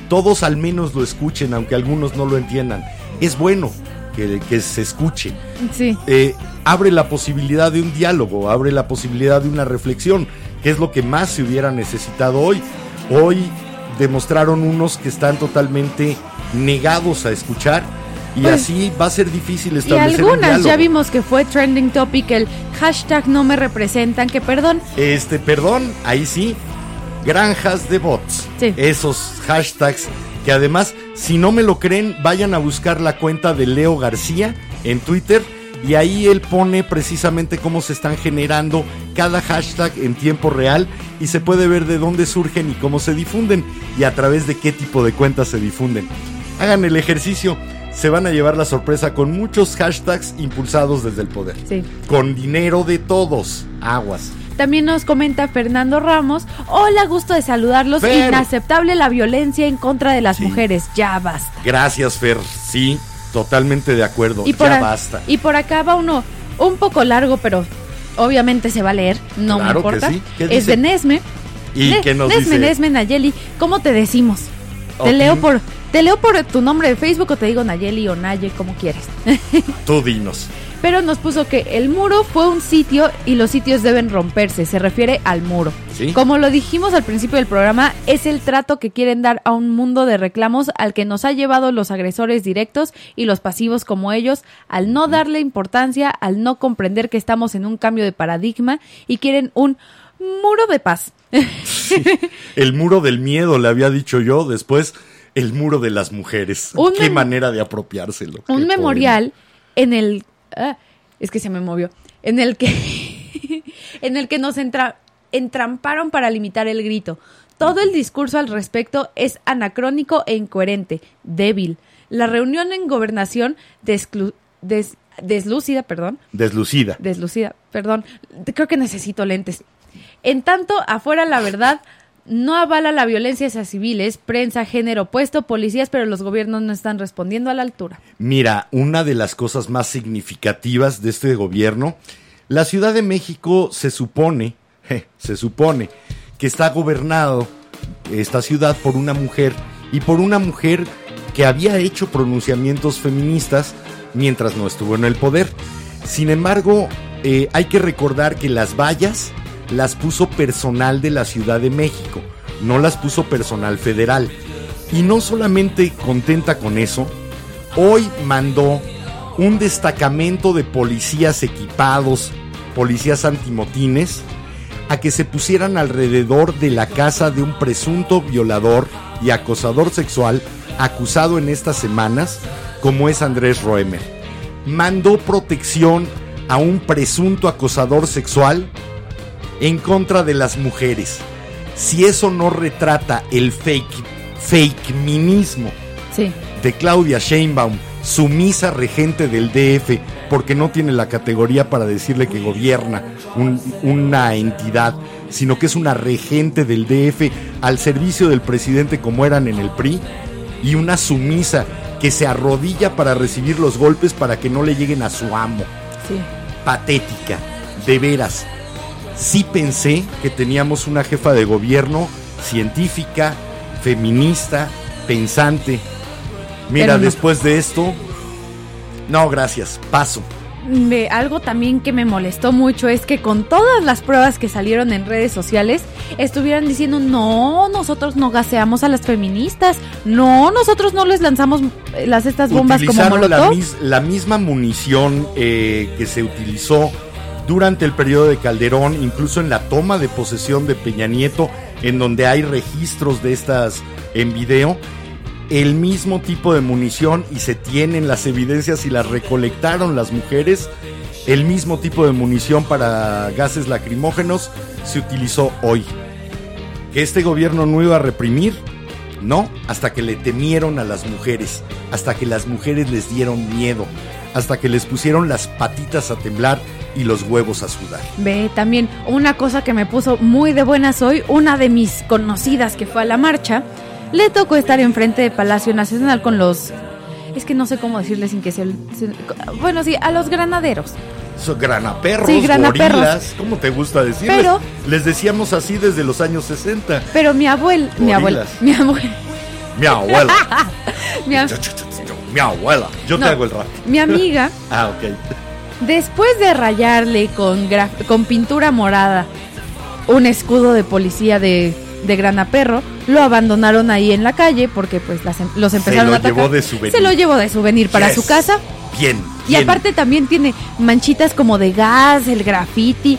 todos al menos lo escuchen, aunque algunos no lo entiendan. Es bueno que, que se escuche. Sí. Eh, abre la posibilidad de un diálogo, abre la posibilidad de una reflexión, que es lo que más se hubiera necesitado hoy. Hoy demostraron unos que están totalmente negados a escuchar y Pues, así va a ser difícil Y establecer un algunas ya vimos que fue trending topic el hashtag no me representan, que perdón, Este, perdón, ahí sí, granjas de bots. Sí. Esos hashtags que además, si no me lo creen, vayan a buscar la cuenta de Leo García en Twitter y ahí él pone precisamente cómo se están generando cada hashtag en tiempo real y se puede ver de dónde surgen y cómo se difunden y a través de qué tipo de cuentas se difunden. Hagan el ejercicio, se van a llevar la sorpresa con muchos hashtags impulsados desde el poder. sí. Con dinero de todos, aguas. También nos comenta Fernando Ramos, hola, gusto de saludarlos, Fer. inaceptable la violencia en contra de las Sí. mujeres, ya basta. Gracias, Fer. Sí, totalmente de acuerdo. Y por, ya a- basta. y por acá va uno un poco largo, pero obviamente se va a leer, no Claro que me importa. sí. ¿Qué Es dice? de Nesme. ¿Y Ne- qué nos Nesme, dice? Nesme, Nayeli, ¿cómo te decimos? Te leo por te leo por tu nombre de Facebook o te digo Nayeli o Naye, como quieres. Tú dinos. Pero nos puso que el muro fue un sitio y los sitios deben romperse, se refiere al muro. Sí. Como lo dijimos al principio del programa, es el trato que quieren dar a un mundo de reclamos al que nos ha llevado los agresores directos y los pasivos como ellos, al no darle importancia, al no comprender que estamos en un cambio de paradigma y quieren un muro de paz. El muro del miedo, le había dicho yo. Después, el muro de las mujeres. Un Qué manera de apropiárselo. Un poema. memorial en el ah, es que se me movió. En el que en el que nos entra- entramparon para limitar el grito. Todo el discurso al respecto es anacrónico e incoherente débil. La reunión en gobernación desclu- des- deslúcida perdón. Deslucida. deslucida, perdón, creo que necesito lentes. En tanto, afuera la verdad no avala la violencia hacia civiles, prensa, género opuesto, policías, pero los gobiernos no están respondiendo a la altura. Mira, una de las cosas más significativas de este gobierno, la Ciudad de México se supone, se supone que está gobernado esta ciudad por una mujer y por una mujer que había hecho pronunciamientos feministas mientras no estuvo en el poder. Sin embargo, eh, hay que recordar que las vallas las puso personal de la Ciudad de México, no las puso personal federal. Y no solamente contenta con eso, hoy mandó un destacamento de policías equipados, policías antimotines, a que se pusieran alrededor de la casa de un presunto violador y acosador sexual acusado en estas semanas, como es Andrés Roemer. Mandó protección a un presunto acosador sexual en contra de las mujeres. Si eso no retrata el fake, fake minismo Sí. de Claudia Sheinbaum, sumisa regente del DF, porque no tiene la categoría para decirle que gobierna un- una entidad, sino que es una regente del DF al servicio del presidente como eran en el PRI, y una sumisa que se arrodilla para recibir los golpes para que no le lleguen a su amo. Sí. Patética, de veras. Sí pensé que teníamos una jefa de gobierno científica, feminista, pensante. Mira, no. después de esto, no, gracias, paso. de algo también que me molestó mucho es que con todas las pruebas que salieron en redes sociales estuvieran diciendo no, nosotros no gaseamos a las feministas, no, nosotros no les lanzamos eh, las estas bombas como la, molotov. mis- la misma munición eh, que se utilizó durante el periodo de Calderón, incluso en la toma de posesión de Peña Nieto, en donde hay registros de estas en video. El mismo tipo de munición y se tienen las evidencias y las recolectaron las mujeres. El mismo tipo de munición para gases lacrimógenos se utilizó hoy. Que este gobierno no iba a reprimir, no, hasta que le temieron a las mujeres, hasta que las mujeres les dieron miedo, hasta que les pusieron las patitas a temblar y los huevos a sudar. Ve, también una cosa que me puso muy de buenas hoy, una de mis conocidas que fue a la marcha, le tocó estar enfrente de Palacio Nacional con los... Es que no sé cómo decirle sin que se... Bueno, sí, a los granaderos. Son granaperros, Sí, granaperros. gorilas, ¿cómo te gusta decirles? Pero- Les decíamos así desde los años 60. Pero mi abuela... Mi abuela... Mi abuela... Mi abuela. Mi, mi abuela. Yo No. te hago el rap. mi amiga, Ah, ok. Después de rayarle con, con pintura morada un escudo de policía de, de granaperro, lo abandonaron ahí en la calle porque pues las em- los empezaron lo a atacar. llevó de souvenir. Se lo llevó de souvenir para Yes. su casa. Bien. Y aparte también tiene manchitas como de gas, el graffiti.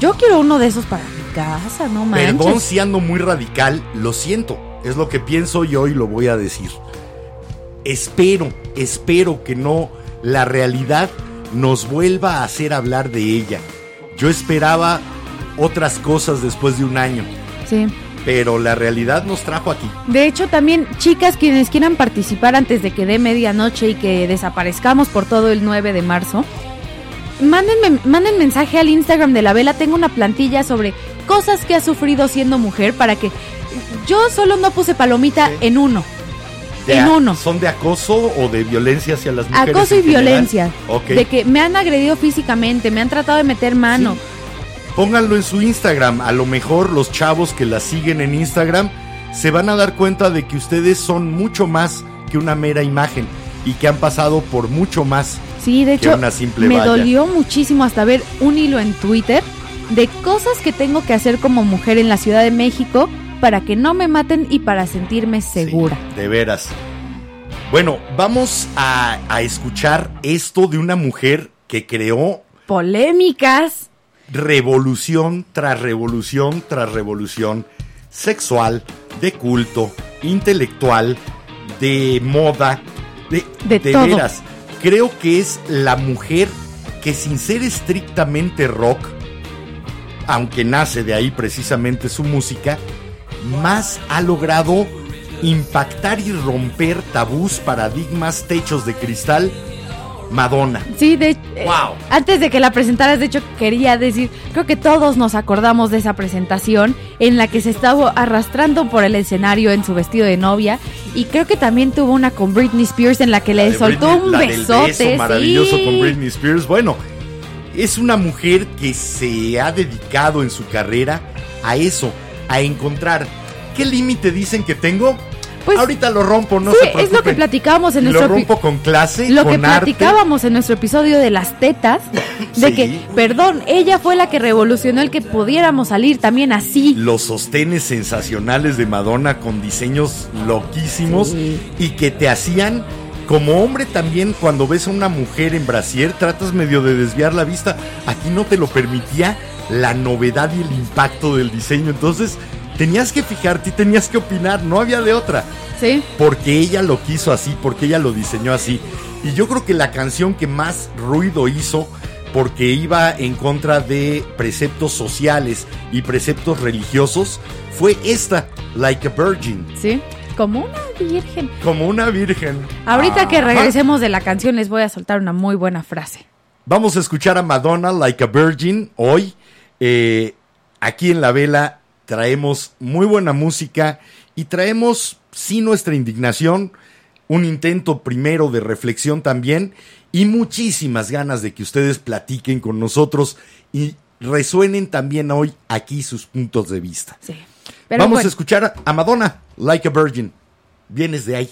Yo quiero uno de esos para mi casa, no manches. Perdón si ando muy radical, lo siento, es lo que pienso y hoy lo voy a decir. Espero, espero que no la realidad nos vuelva a hacer hablar de ella. Yo esperaba otras cosas después de un año, Sí. pero la realidad nos trajo aquí. De hecho, también chicas quienes quieran participar antes de que dé medianoche y que desaparezcamos por todo el 9 de marzo, mándenme, manden mensaje al Instagram de la vela. Tengo una plantilla sobre cosas que ha sufrido siendo mujer para que yo solo no puse palomita Sí. en uno. De en a- uno. ¿Son de acoso o de violencia hacia las mujeres? Acoso y general? violencia. De que me han agredido físicamente, me han tratado de meter mano. Sí. Pónganlo en su Instagram. A lo mejor los chavos que la siguen en Instagram se van a dar cuenta de que ustedes son mucho más que una mera imagen y que han pasado por mucho más. Sí, de que hecho, una simple me valla. dolió muchísimo hasta ver un hilo en Twitter de cosas que tengo que hacer como mujer en la Ciudad de México para que no me maten y para sentirme segura. Sí, de veras. Bueno, vamos a, a escuchar esto de una mujer que creó Polémicas. revolución tras revolución tras revolución sexual, de culto, intelectual, de moda, de, De todo. veras. Creo que es la mujer que sin ser estrictamente rock, aunque nace de ahí precisamente su música, más ha logrado impactar y romper tabús, paradigmas, techos de cristal. Madonna. Sí, de eh, Wow. Antes de que la presentaras, de hecho, quería decir, creo que todos nos acordamos de esa presentación en la que se estaba arrastrando por el escenario en su vestido de novia y creo que también tuvo una con Britney Spears en la que le soltó Britney- un la del besote. beso maravilloso sí. con Britney Spears. Bueno, es una mujer que se ha dedicado en su carrera a eso, a encontrar qué límite dicen que tengo. Pues, Ahorita lo rompo, no sí, se es lo que platicábamos en Lo nuestro epi- rompo con clase, Lo con que arte. platicábamos en nuestro episodio de las tetas, de Sí. que, perdón, ella fue la que revolucionó el que pudiéramos salir también así. Los sostenes sensacionales de Madonna con diseños loquísimos Sí. y que te hacían como hombre también cuando ves a una mujer en brasier tratas medio de desviar la vista. Aquí no te lo permitía la novedad y el impacto del diseño. Entonces tenías que fijarte y tenías que opinar, no había de otra. Sí. Porque ella lo quiso así, porque ella lo diseñó así. Y yo creo que la canción que más ruido hizo, porque iba en contra de preceptos sociales y preceptos religiosos, fue esta, Like a Virgin, Sí. Como una virgen. como una virgen. Ahorita que Ajá. regresemos de la canción les voy a soltar una muy buena frase. Vamos a escuchar a Madonna, Like a Virgin, hoy. Eh, aquí en La Vela traemos muy buena música y traemos, sí, nuestra indignación, un intento primero de reflexión también y muchísimas ganas de que ustedes platiquen con nosotros y resuenen también hoy aquí sus puntos de vista. Sí. Vamos bueno, a escuchar a Madonna, Like a Virgin. Vienes de ahí.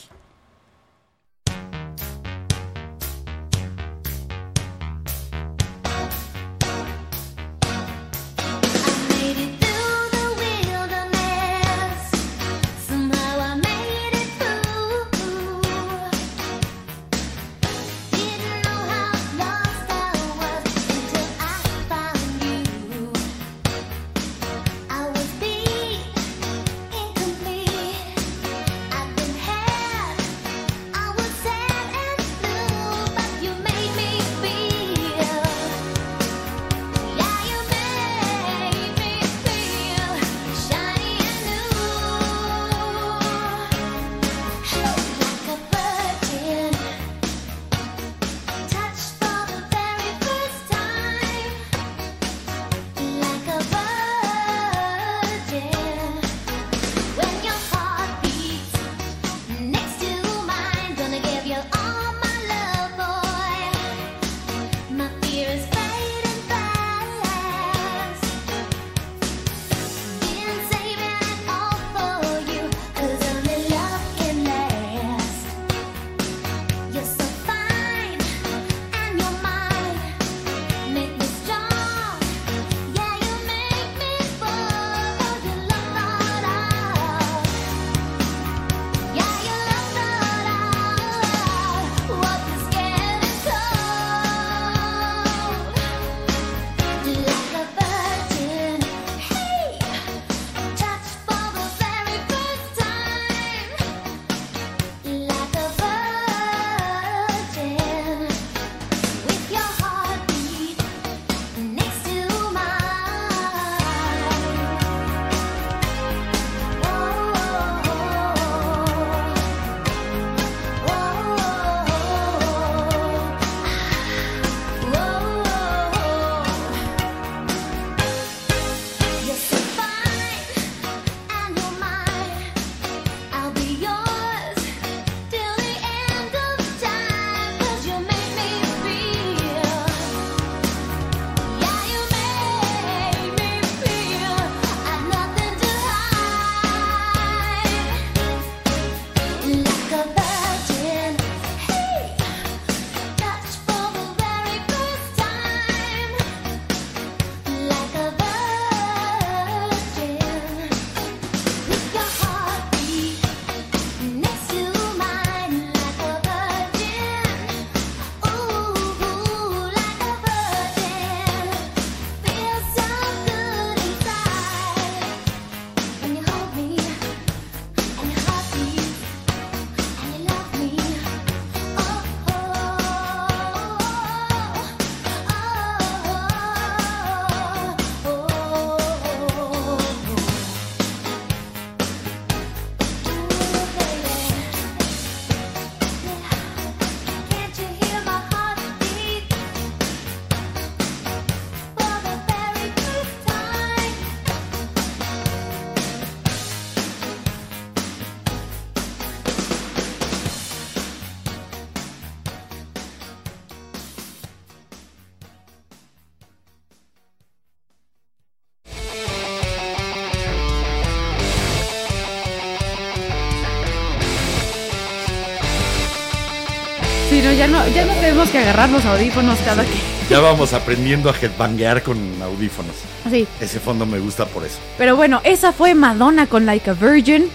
Ya no, ya no tenemos que agarrar los audífonos cada que. Ya vamos aprendiendo a headbanguear con audífonos. Sí. Ese fondo me gusta por eso. Pero bueno, esa fue Madonna con Like a Virgin.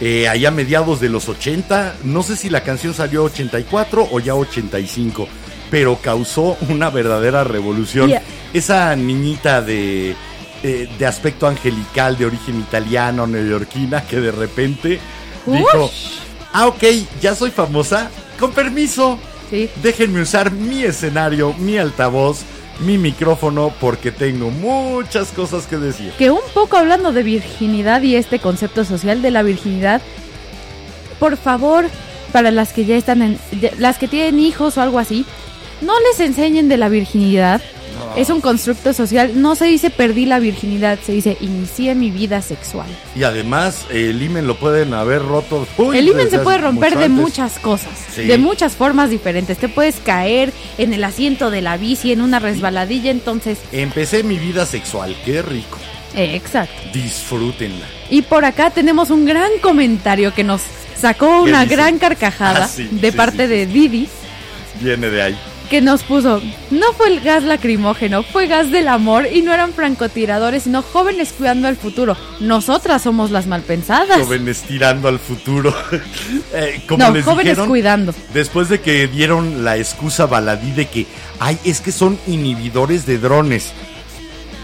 Eh, allá a mediados de los 80, no sé si la canción salió 84 o ya 85, pero causó una verdadera revolución. Yeah. Esa niñita de, eh, de aspecto angelical, de origen italiano, neoyorquina, que de repente dijo, ah, ok, ya soy famosa, con permiso, Sí. déjenme usar mi escenario, mi altavoz, mi micrófono, porque tengo muchas cosas que decir. Que un poco hablando de virginidad y este concepto social de la virginidad, por favor, para las que ya están en, las que tienen hijos o algo así, no les enseñen de la virginidad. Es un constructo social. No se dice perdí la virginidad, se dice inicié mi vida sexual. Y además, el imen lo pueden haber roto. uy, El desde se puede romper de muchas cosas, Sí. de muchas formas diferentes. Te puedes caer en el asiento de la bici, en una resbaladilla, entonces, Empecé mi vida sexual, qué rico. exacto. Disfrútenla. Y por acá tenemos un gran comentario que nos sacó ¿Qué una gran carcajada Ah, sí, de sí, parte de Didi, Viene de ahí. Que nos puso, no fue el gas lacrimógeno, fue gas del amor y no eran francotiradores, sino jóvenes cuidando el futuro. Nosotras somos las malpensadas. Jóvenes tirando al futuro. Eh, como no, les jóvenes dijeron, cuidando. después de que dieron la excusa baladí de que, ay, es que son inhibidores de drones.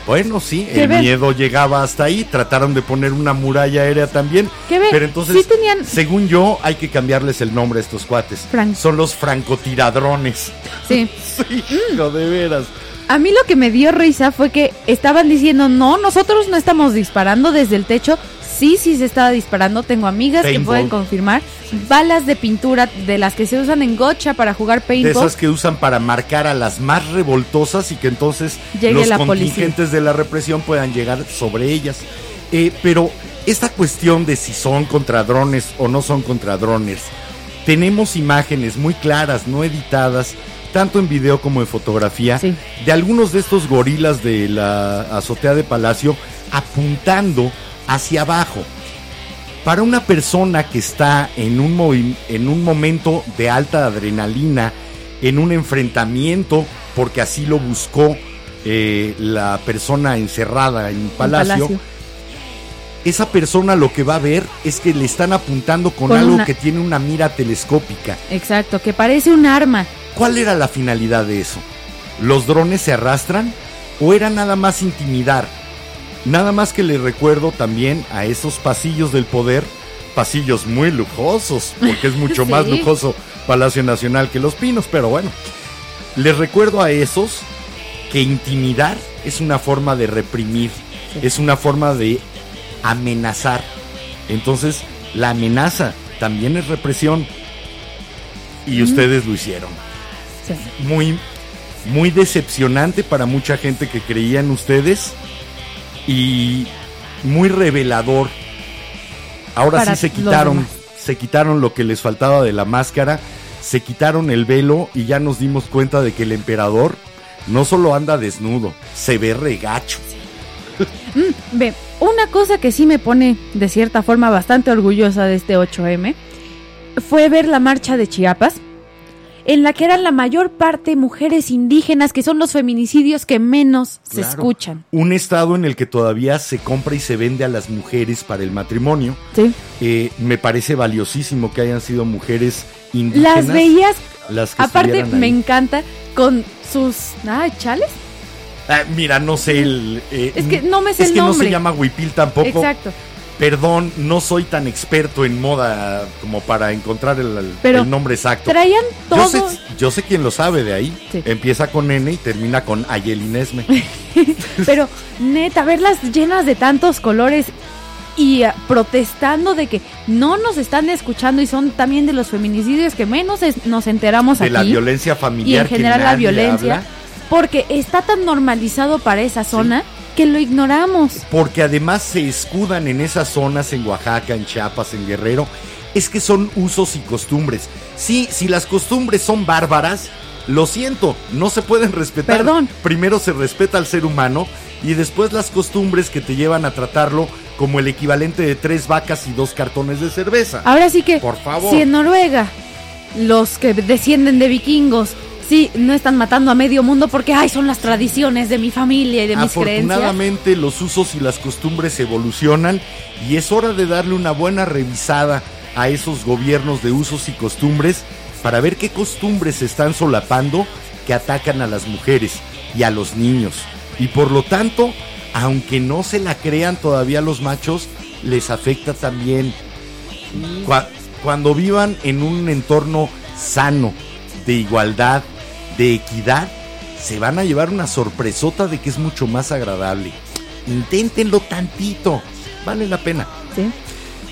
Bueno, sí, ¿Qué el miedo llegaba hasta ahí. Trataron de poner una muralla aérea también. ¿Qué ven? Pero entonces, Sí tenían- según yo, hay que cambiarles el nombre a estos cuates. Fran- Son los francotiradrones. Sí. Sí, hijo, de veras. A mí lo que me dio risa fue que estaban diciendo, no, nosotros no estamos disparando desde el techo. Sí, sí se estaba disparando. Tengo amigas que pueden confirmar. Balas de pintura de las que se usan en gocha para jugar De paintball. esas que usan para marcar a las más revoltosas y que entonces Llegue los la contingentes de la represión puedan llegar sobre ellas. Eh, pero esta cuestión de si son contra drones o no son contra drones, tenemos imágenes muy claras, no editadas, tanto en video como en fotografía, Sí. de algunos de estos gorilas de la azotea de Palacio apuntando hacia abajo. Para una persona que está en un, en un momento de alta adrenalina, en un enfrentamiento, porque así lo buscó eh, la persona encerrada en Palacio, Palacio. esa persona lo que va a ver es que le están apuntando con, Con algo una- que tiene una mira telescópica. Exacto, que parece un arma. ¿Cuál era la finalidad de eso? ¿Los drones se arrastran? ¿O era nada más intimidar? Nada más que le recuerdo también a esos pasillos del poder, pasillos muy lujosos, porque es mucho más lujoso Palacio Nacional que Los Pinos, pero bueno. Les recuerdo a esos que intimidar es una forma de reprimir, es una forma de amenazar. Entonces, la amenaza también es represión. Y ustedes lo hicieron Sí. muy, muy decepcionante para mucha gente que creía en ustedes y muy revelador. Ahora Para sí se quitaron, se quitaron lo que les faltaba de la máscara, se quitaron el velo y ya nos dimos cuenta de que el emperador no solo anda desnudo, se ve regacho. Ve, una cosa que sí me pone de cierta forma bastante orgullosa de este 8M fue ver la marcha de Chiapas, en la que eran la mayor parte mujeres indígenas, que son los feminicidios que menos se Claro. escuchan. Un estado en el que todavía se compra y se vende a las mujeres para el matrimonio. Sí. Eh, me parece valiosísimo que hayan sido mujeres indígenas. Las veías, las que aparte me encanta, con sus... Ah, chales. Ah, mira, no sé el. eh, Es que no me sé es el que no se llama huipil tampoco. Exacto. Perdón, no soy tan experto en moda como para encontrar el, el- Pero el nombre exacto. Traían Yo todo... sé, yo sé quién lo sabe de ahí. Sí. Empieza con N y termina con Ayelinesme. Pero neta, verlas llenas de tantos colores y ah, protestando de que no nos están escuchando y son también de los feminicidios que menos es- nos enteramos de aquí. la violencia y familiar. en general que la violencia. habla, Porque está tan normalizado para esa zona que lo ignoramos. porque además se escudan en esas zonas, en Oaxaca, en Chiapas, en Guerrero, es que son usos y costumbres. Sí, si las costumbres son bárbaras, lo siento, no se pueden respetar. Perdón. Primero se respeta al ser humano y después las costumbres que te llevan a tratarlo como el equivalente de tres vacas y dos cartones de cerveza. Ahora sí que, Por favor. si en Noruega los que descienden de vikingos, sí, no están matando a medio mundo porque, ay, son las tradiciones de mi familia y de mis creencias. Afortunadamente los usos y las costumbres evolucionan y es hora de darle una buena revisada a esos gobiernos de usos y costumbres para ver qué costumbres se están solapando que atacan a las mujeres y a los niños. Y por lo tanto, aunque no se la crean todavía los machos, les afecta también. Cua- Cuando vivan en un entorno sano, de igualdad, de equidad, se van a llevar una sorpresota de que es mucho más agradable. Inténtenlo tantito, vale la pena. Sí.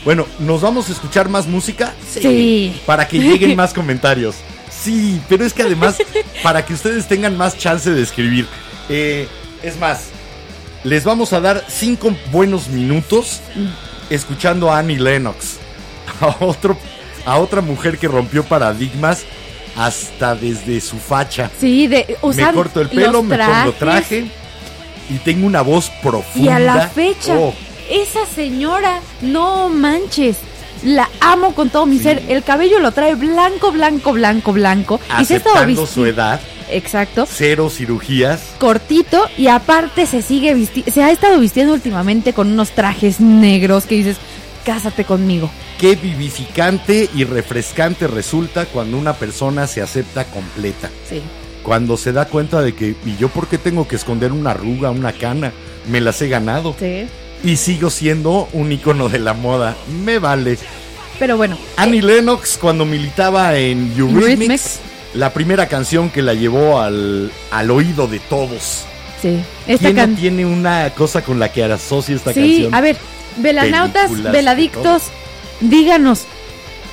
Bueno, ¿nos vamos a escuchar más música? Sí. Para que lleguen más comentarios. Sí, pero es que además, para que ustedes tengan más chance de escribir. eh, es más, les vamos a dar cinco buenos minutos escuchando a Annie Lennox. A, otro, a otra mujer que rompió paradigmas hasta desde su facha. Sí, de usar me corto el pelo, me pongo traje y tengo una voz profunda. Y a la fecha, Oh, esa señora, no manches. La amo con todo mi Sí. ser. El cabello lo trae blanco, blanco, blanco, blanco. Y se aceptando su edad, Exacto. cero cirugías. Cortito y aparte se sigue visti se ha estado vistiendo últimamente con unos trajes negros que dices, cásate conmigo. Qué vivificante y refrescante resulta cuando una persona se acepta completa. Sí. Cuando se da cuenta de que, ¿y yo por qué tengo que esconder una arruga, una cana? Me las he ganado. Sí. Y sigo siendo un icono de la moda. Me vale. Pero bueno, Annie Lennox, cuando militaba en Eurythmics, Eurythmics. la primera canción que la llevó al, al oído de todos. sí. Esta ¿Quién no can- tiene una cosa con la que asocia esta Sí, canción? a ver, velanautas, veladictos, díganos.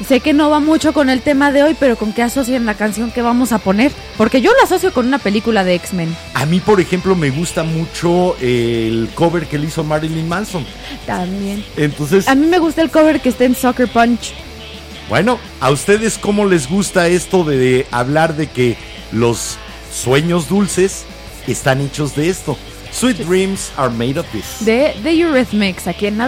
Sé que no va mucho con el tema de hoy, pero ¿con qué asocian la canción que vamos a poner? Porque yo la asocio con una película de X-Men. A mí, por ejemplo, me gusta mucho el cover que le hizo Marilyn Manson. También. Entonces, A mí me gusta el cover que está en Soccer Punch. bueno, ¿a ustedes cómo les gusta esto de hablar de que los sueños dulces están hechos de esto? Sweet dreams are made of this. De, de Eurythmics, aquí en la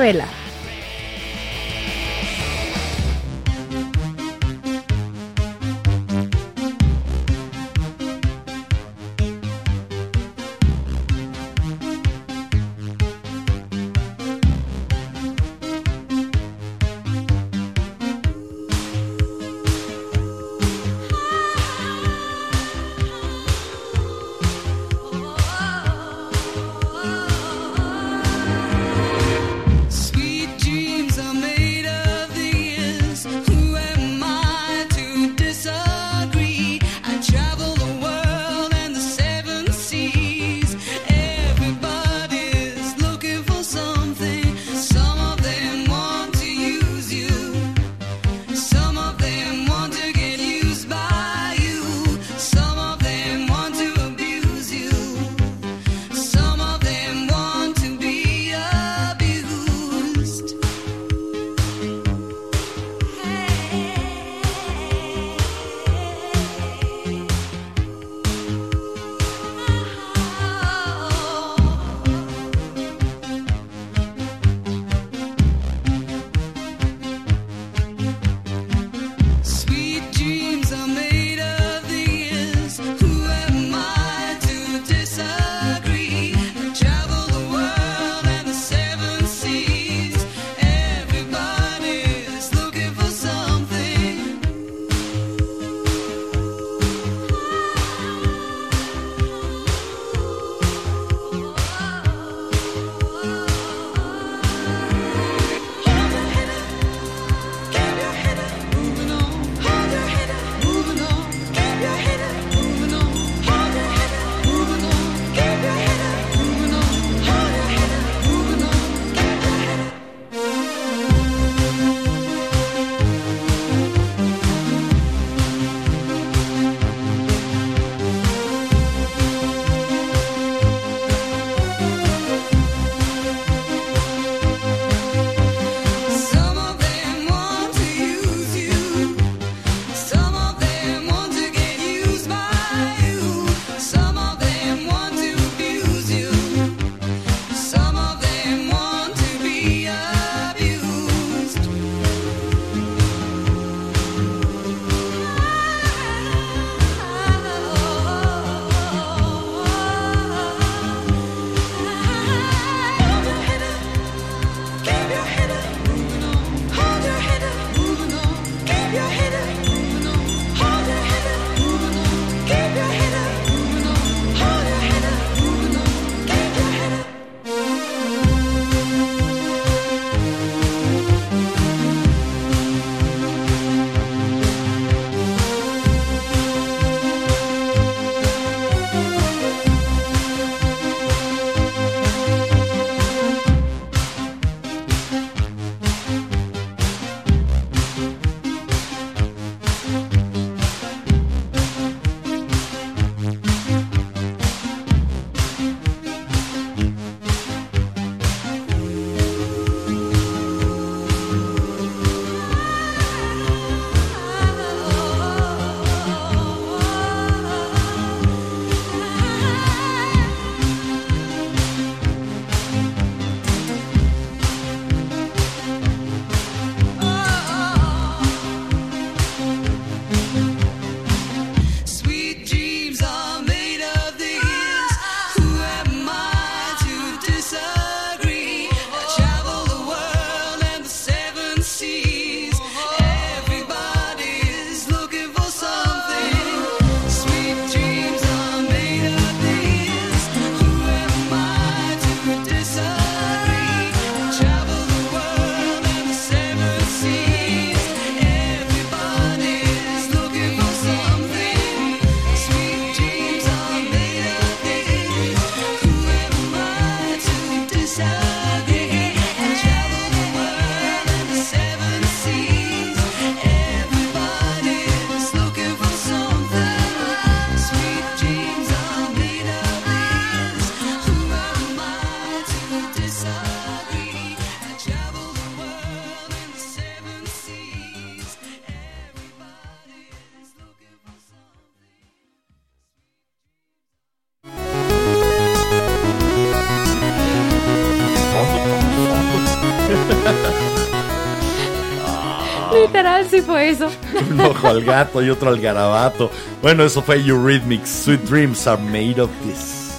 eso. Un ojo al gato y otro al garabato. Bueno, eso fue Eurythmics. Sweet dreams are made of this.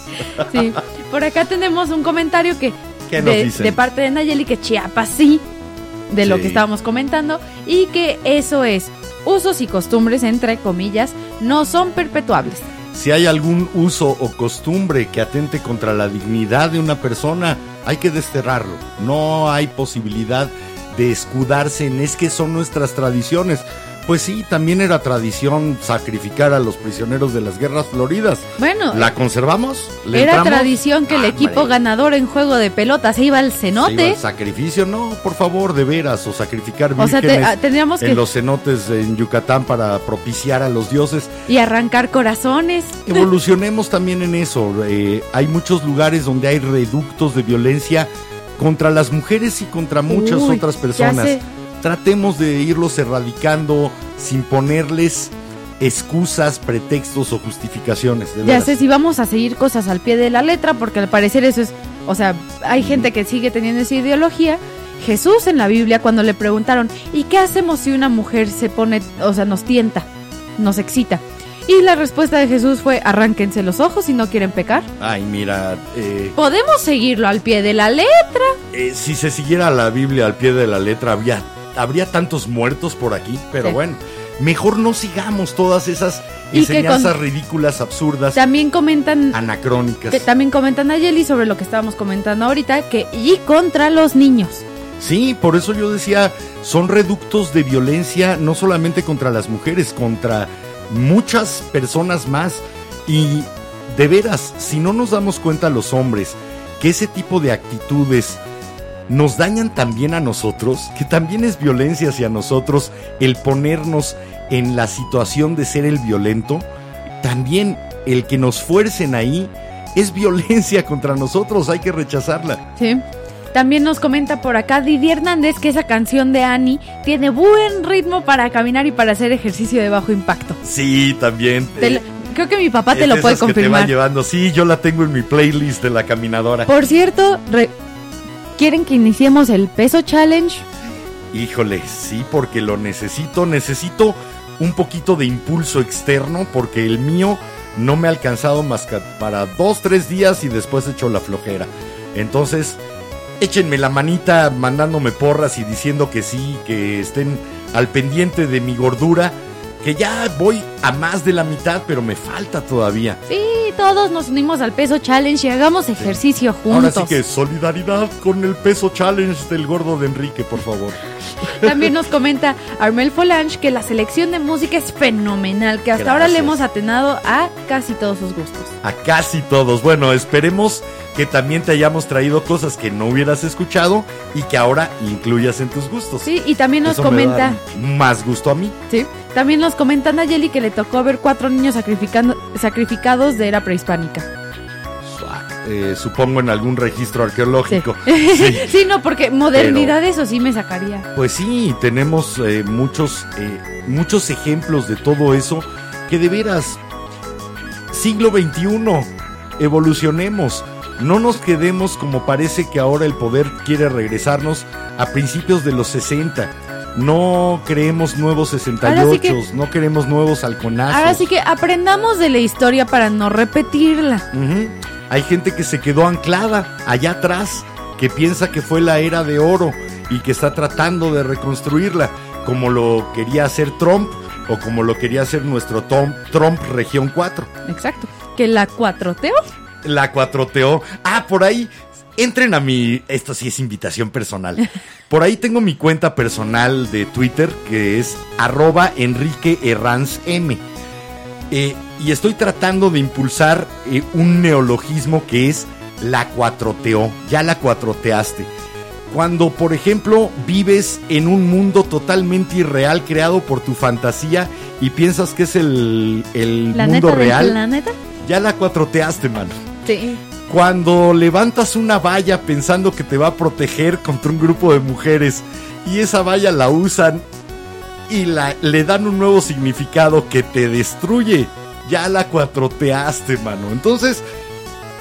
Sí. Por acá tenemos un comentario que ¿Qué nos de, dicen? de parte de Nayeli que Chiapas sí, de lo que estábamos comentando, y que eso es, usos y costumbres, entre comillas, no son perpetuables. Si hay algún uso o costumbre que atente contra la dignidad de una persona, hay que desterrarlo. No hay posibilidad de escudarse en es que son nuestras tradiciones. Pues sí, también era tradición sacrificar a los prisioneros de las guerras floridas. Bueno, ¿La conservamos? ¿Le era entramos? tradición que el equipo ganador en juego de pelota se iba al ¿se iba cenote. al sacrificio? No, por favor, de veras, o sacrificar O sea, te- vírgenes ah, tendríamos que en los cenotes en Yucatán para propiciar a los dioses. y arrancar corazones. Evolucionemos también en eso. eh, hay muchos lugares donde hay reductos de violencia contra las mujeres y contra muchas Uy, otras personas. Tratemos de irlos erradicando sin ponerles excusas, pretextos o justificaciones. de Ya sé si vamos a seguir cosas al pie de la letra, porque al parecer eso es, o sea, hay gente que sigue teniendo esa ideología. Jesús en la Biblia cuando le preguntaron, ¿y qué hacemos si una mujer se pone, o sea, nos tienta, nos excita? Y la respuesta de Jesús fue, arránquense los ojos si no quieren pecar. Ay, mira, eh, Podemos seguirlo al pie de la letra. eh, si se siguiera la Biblia al pie de la letra, habría, habría tantos muertos por aquí, pero Sí. bueno, mejor no sigamos todas esas enseñanzas con- ridículas, absurdas, También comentan, anacrónicas. que también comentan a Yeli sobre lo que estábamos comentando ahorita, que y contra los niños. Sí, por eso yo decía, son reductos de violencia no solamente contra las mujeres, contra muchas personas más. Y de veras, si no nos damos cuenta los hombres que ese tipo de actitudes nos dañan también a nosotros, que también es violencia hacia nosotros el ponernos en la situación de ser el violento, también el que nos fuercen ahí es violencia contra nosotros, hay que rechazarla. Sí. También nos comenta por acá Didi Hernández que esa canción de Annie tiene buen ritmo para caminar y para hacer ejercicio de bajo impacto. Sí, también. Te lo- creo que mi papá te lo de puede esas que te va confirmar. llevando. Sí, yo la tengo en mi playlist de la caminadora. Por cierto, re- ¿quieren que iniciemos el peso challenge? Híjole, sí, porque lo necesito. Necesito un poquito de impulso externo porque el mío no me ha alcanzado más que para dos, tres días y después echo la flojera. Entonces, échenme la manita mandándome porras y diciendo que sí, que estén al pendiente de mi gordura, que ya voy a más de la mitad, pero me falta todavía. Sí, todos nos unimos al peso challenge y hagamos ejercicio Ahora juntos. sí que solidaridad con el peso challenge del gordo de Enrique, por favor. También nos comenta Armel Folange que la selección de música es fenomenal, que hasta ahora le hemos atenado a casi todos sus gustos. A casi todos. Bueno, esperemos que también te hayamos traído cosas que no hubieras escuchado y que ahora incluyas en tus gustos. Sí, y también nos Eso me comenta... da más gusto a mí. Sí. También nos comenta Nayeli que le tocó ver cuatro niños sacrificando, sacrificados de era prehispánica. Eh, supongo en algún registro arqueológico. Sí. Sí. no, porque modernidad eso sí me sacaría. Pues sí, tenemos eh, muchos, eh, muchos ejemplos de todo eso que de veras, siglo XXI, evolucionemos. No nos quedemos como parece que ahora el poder quiere regresarnos a principios de los 60. No creemos nuevos 68, Ahora sí que- no queremos nuevos halconazos. Ahora sí que aprendamos de la historia para no repetirla. Hay gente que se quedó anclada allá atrás, que piensa que fue la era de oro y que está tratando de reconstruirla, como lo quería hacer Trump o como lo quería hacer nuestro Tom- Trump Región 4. Exacto. Que la cuatroteó. La cuatroteó. Ah, por ahí. Entren a mi. Esto sí es invitación personal. Por ahí tengo mi cuenta personal de Twitter que es arroba Enrique Herranz M. Eh, y estoy tratando de impulsar eh, un neologismo que es la cuatroteó. Ya la cuatroteaste. Cuando, por ejemplo, vives en un mundo totalmente irreal creado por tu fantasía y piensas que es el, el La mundo real, planeta. ya la cuatroteaste, mano. Sí. Cuando levantas una valla pensando que te va a proteger contra un grupo de mujeres y esa valla la usan y la, le dan un nuevo significado que te destruye, ya la cuatroteaste, mano. Entonces,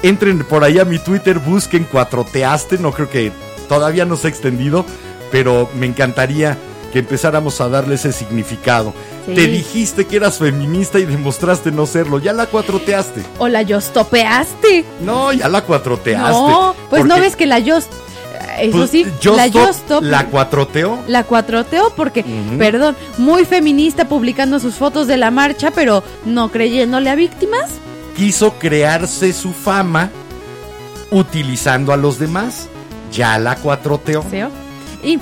entren por ahí a mi Twitter, busquen cuatroteaste, no creo que todavía no se ha extendido, pero me encantaría que empezáramos a darle ese significado. Sí. Te dijiste que eras feminista y demostraste no serlo. Ya la cuatroteaste. O la yostopeaste. No, ya la cuatroteaste. No, pues no ves que la yost... Eso pues, sí, la Stop yostop... La cuatroteó. La cuatroteó porque, perdón, muy feminista publicando sus fotos de la marcha, pero no creyéndole a víctimas. Quiso crearse su fama utilizando a los demás. Ya la cuatroteó. Y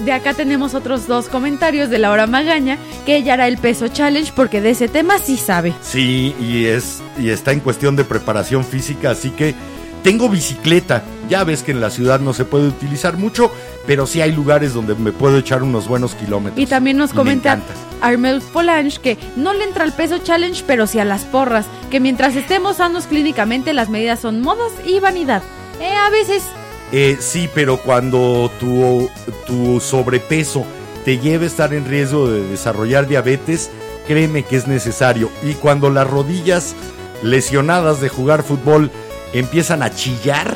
de acá tenemos otros dos comentarios de Laura Magaña, que ella hará el peso challenge porque de ese tema sí sabe. Sí, y es y está en cuestión de preparación física, así que tengo bicicleta. Ya ves que en la ciudad no se puede utilizar mucho, pero sí hay lugares donde me puedo echar unos buenos kilómetros. Y también nos me comenta. Armel Polange que no le entra al peso challenge, pero sí a las porras, que mientras estemos sanos clínicamente las medidas son modas y vanidad. Eh, a veces Eh, sí, pero cuando tu, tu sobrepeso te lleva a estar en riesgo de desarrollar diabetes, créeme que es necesario. Y cuando las rodillas lesionadas de jugar fútbol empiezan a chillar,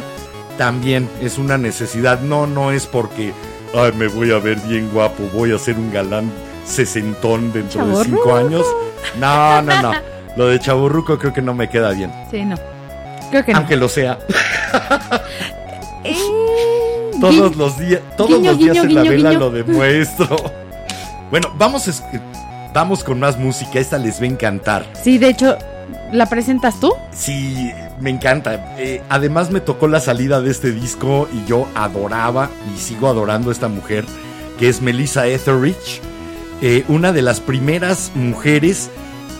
también es una necesidad. No, no es porque Ay, me voy a ver bien guapo, voy a ser un galán sesentón dentro de cinco años. No, no, no. Lo de chaburruco creo que no me queda bien. Sí, no. Creo que no. Aunque lo sea. Todos los días, todos Guiño, los días guiño, en la vela lo demuestro. Bueno, vamos, vamos con más música. Esta les va a encantar. Sí, de hecho, ¿la presentas tú? Sí, me encanta. Eh, además me tocó la salida de este disco y yo adoraba y sigo adorando a esta mujer que es Melissa Etheridge, eh, una de las primeras mujeres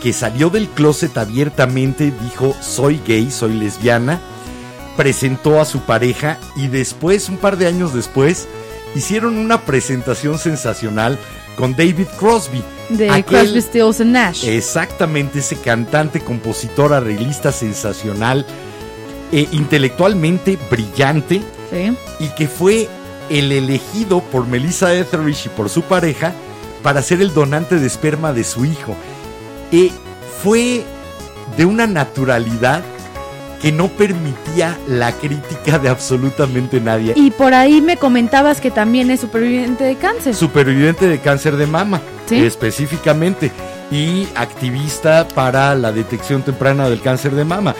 que salió del closet abiertamente, dijo soy gay, soy lesbiana, presentó a su pareja y después, un par de años después, hicieron una presentación sensacional con David Crosby. De Aquel- Crosby, Stills and Nash. Exactamente, ese cantante, compositor, arreglista sensacional, e intelectualmente brillante Sí. y que fue el elegido por Melissa Etheridge y por su pareja para ser el donante de esperma de su hijo. Eh, fue de una naturalidad que no permitía la crítica de absolutamente nadie. Y por ahí me comentabas que también es superviviente de cáncer. Superviviente de cáncer de mama, Sí. específicamente, y activista para la detección temprana del cáncer de mama.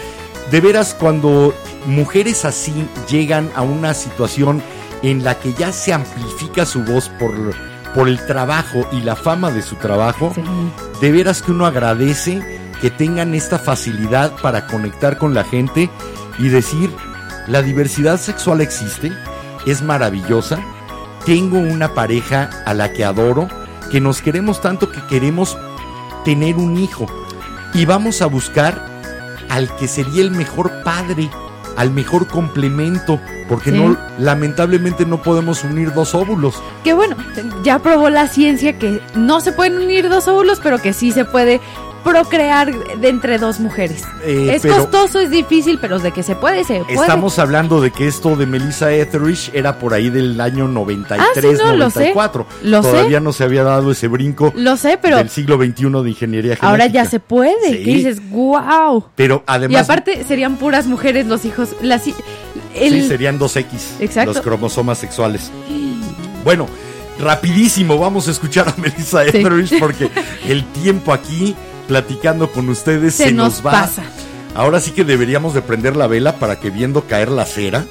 De veras, cuando mujeres así llegan a una situación en la que ya se amplifica su voz por, por el trabajo y la fama de su trabajo, Sí. de veras que uno agradece que tengan esta facilidad para conectar con la gente y decir, la diversidad sexual existe, es maravillosa, tengo una pareja a la que adoro, que nos queremos tanto que queremos tener un hijo y vamos a buscar al que sería el mejor padre, al mejor complemento, porque Sí. no lamentablemente no podemos unir dos óvulos. Que bueno, ya probó la ciencia que no se pueden unir dos óvulos, pero que sí se puede procrear de entre dos mujeres. Eh, es costoso, es difícil, pero de que se puede, se puede. Estamos hablando de que esto de Melissa Etheridge era por ahí del año 93, Ah, sí, no, lo sé. 94. Lo sé. Todavía no se había dado ese brinco Lo sé, pero del siglo XXI de ingeniería genética. ahora ya se puede. Sí. Que dices, wow. Pero Y además aparte serían puras mujeres los hijos. Las, el, sí, serían dos X Exacto. los cromosomas sexuales. Bueno, rapidísimo, vamos a escuchar a Melissa Sí. Etheridge porque el tiempo aquí platicando con ustedes se, se nos va. pasa. Ahora sí que deberíamos de prender la vela para que viendo caer la cera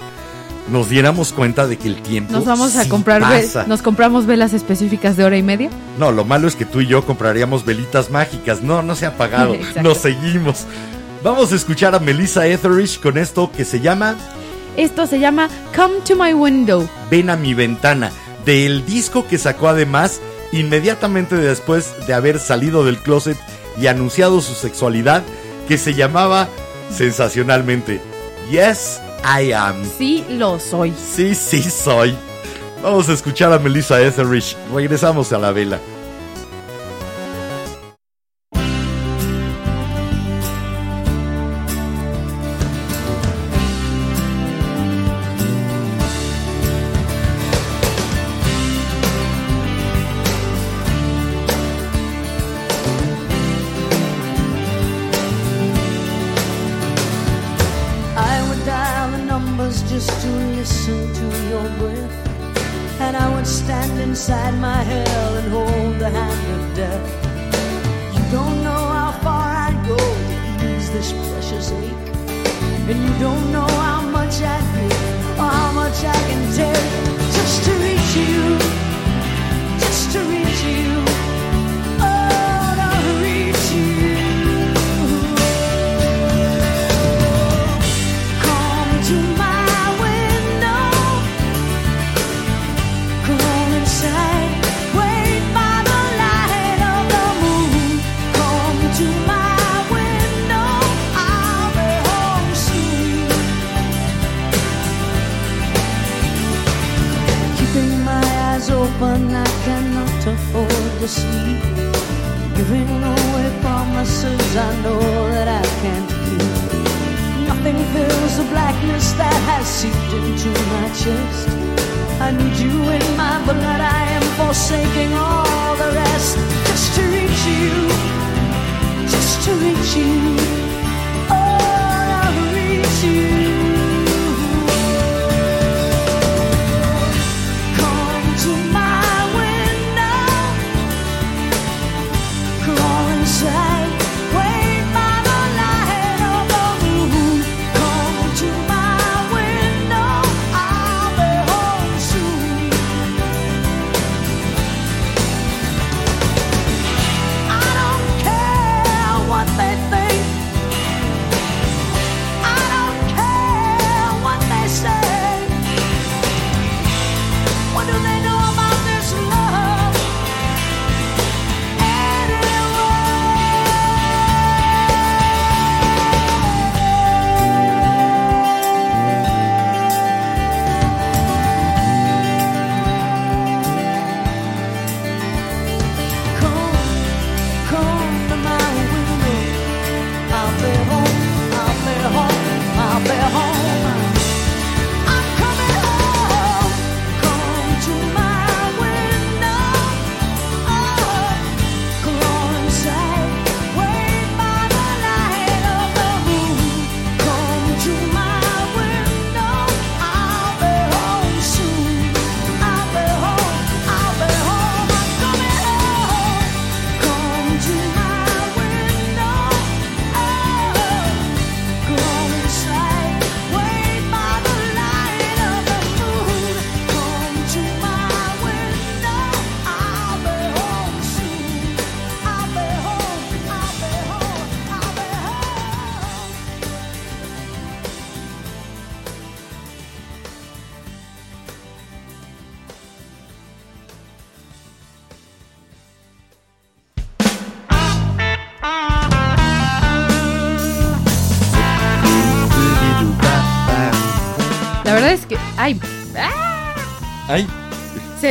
nos diéramos cuenta de que el tiempo Nos vamos a sí comprar, pasa. nos compramos velas específicas de hora y media. No, lo malo es que tú y yo compraríamos velitas mágicas. No, no se ha apagado. Nos seguimos. Vamos a escuchar a Melissa Etheridge con esto que se llama Esto se llama Come to My Window. Ven a mi ventana, del disco que sacó además inmediatamente después de haber salido del closet y anunciado su sexualidad, que se llamaba sensacionalmente Yes, I Am. Sí, lo soy. Sí, sí soy. Vamos a escuchar a Melissa Etheridge. Regresamos a la vela.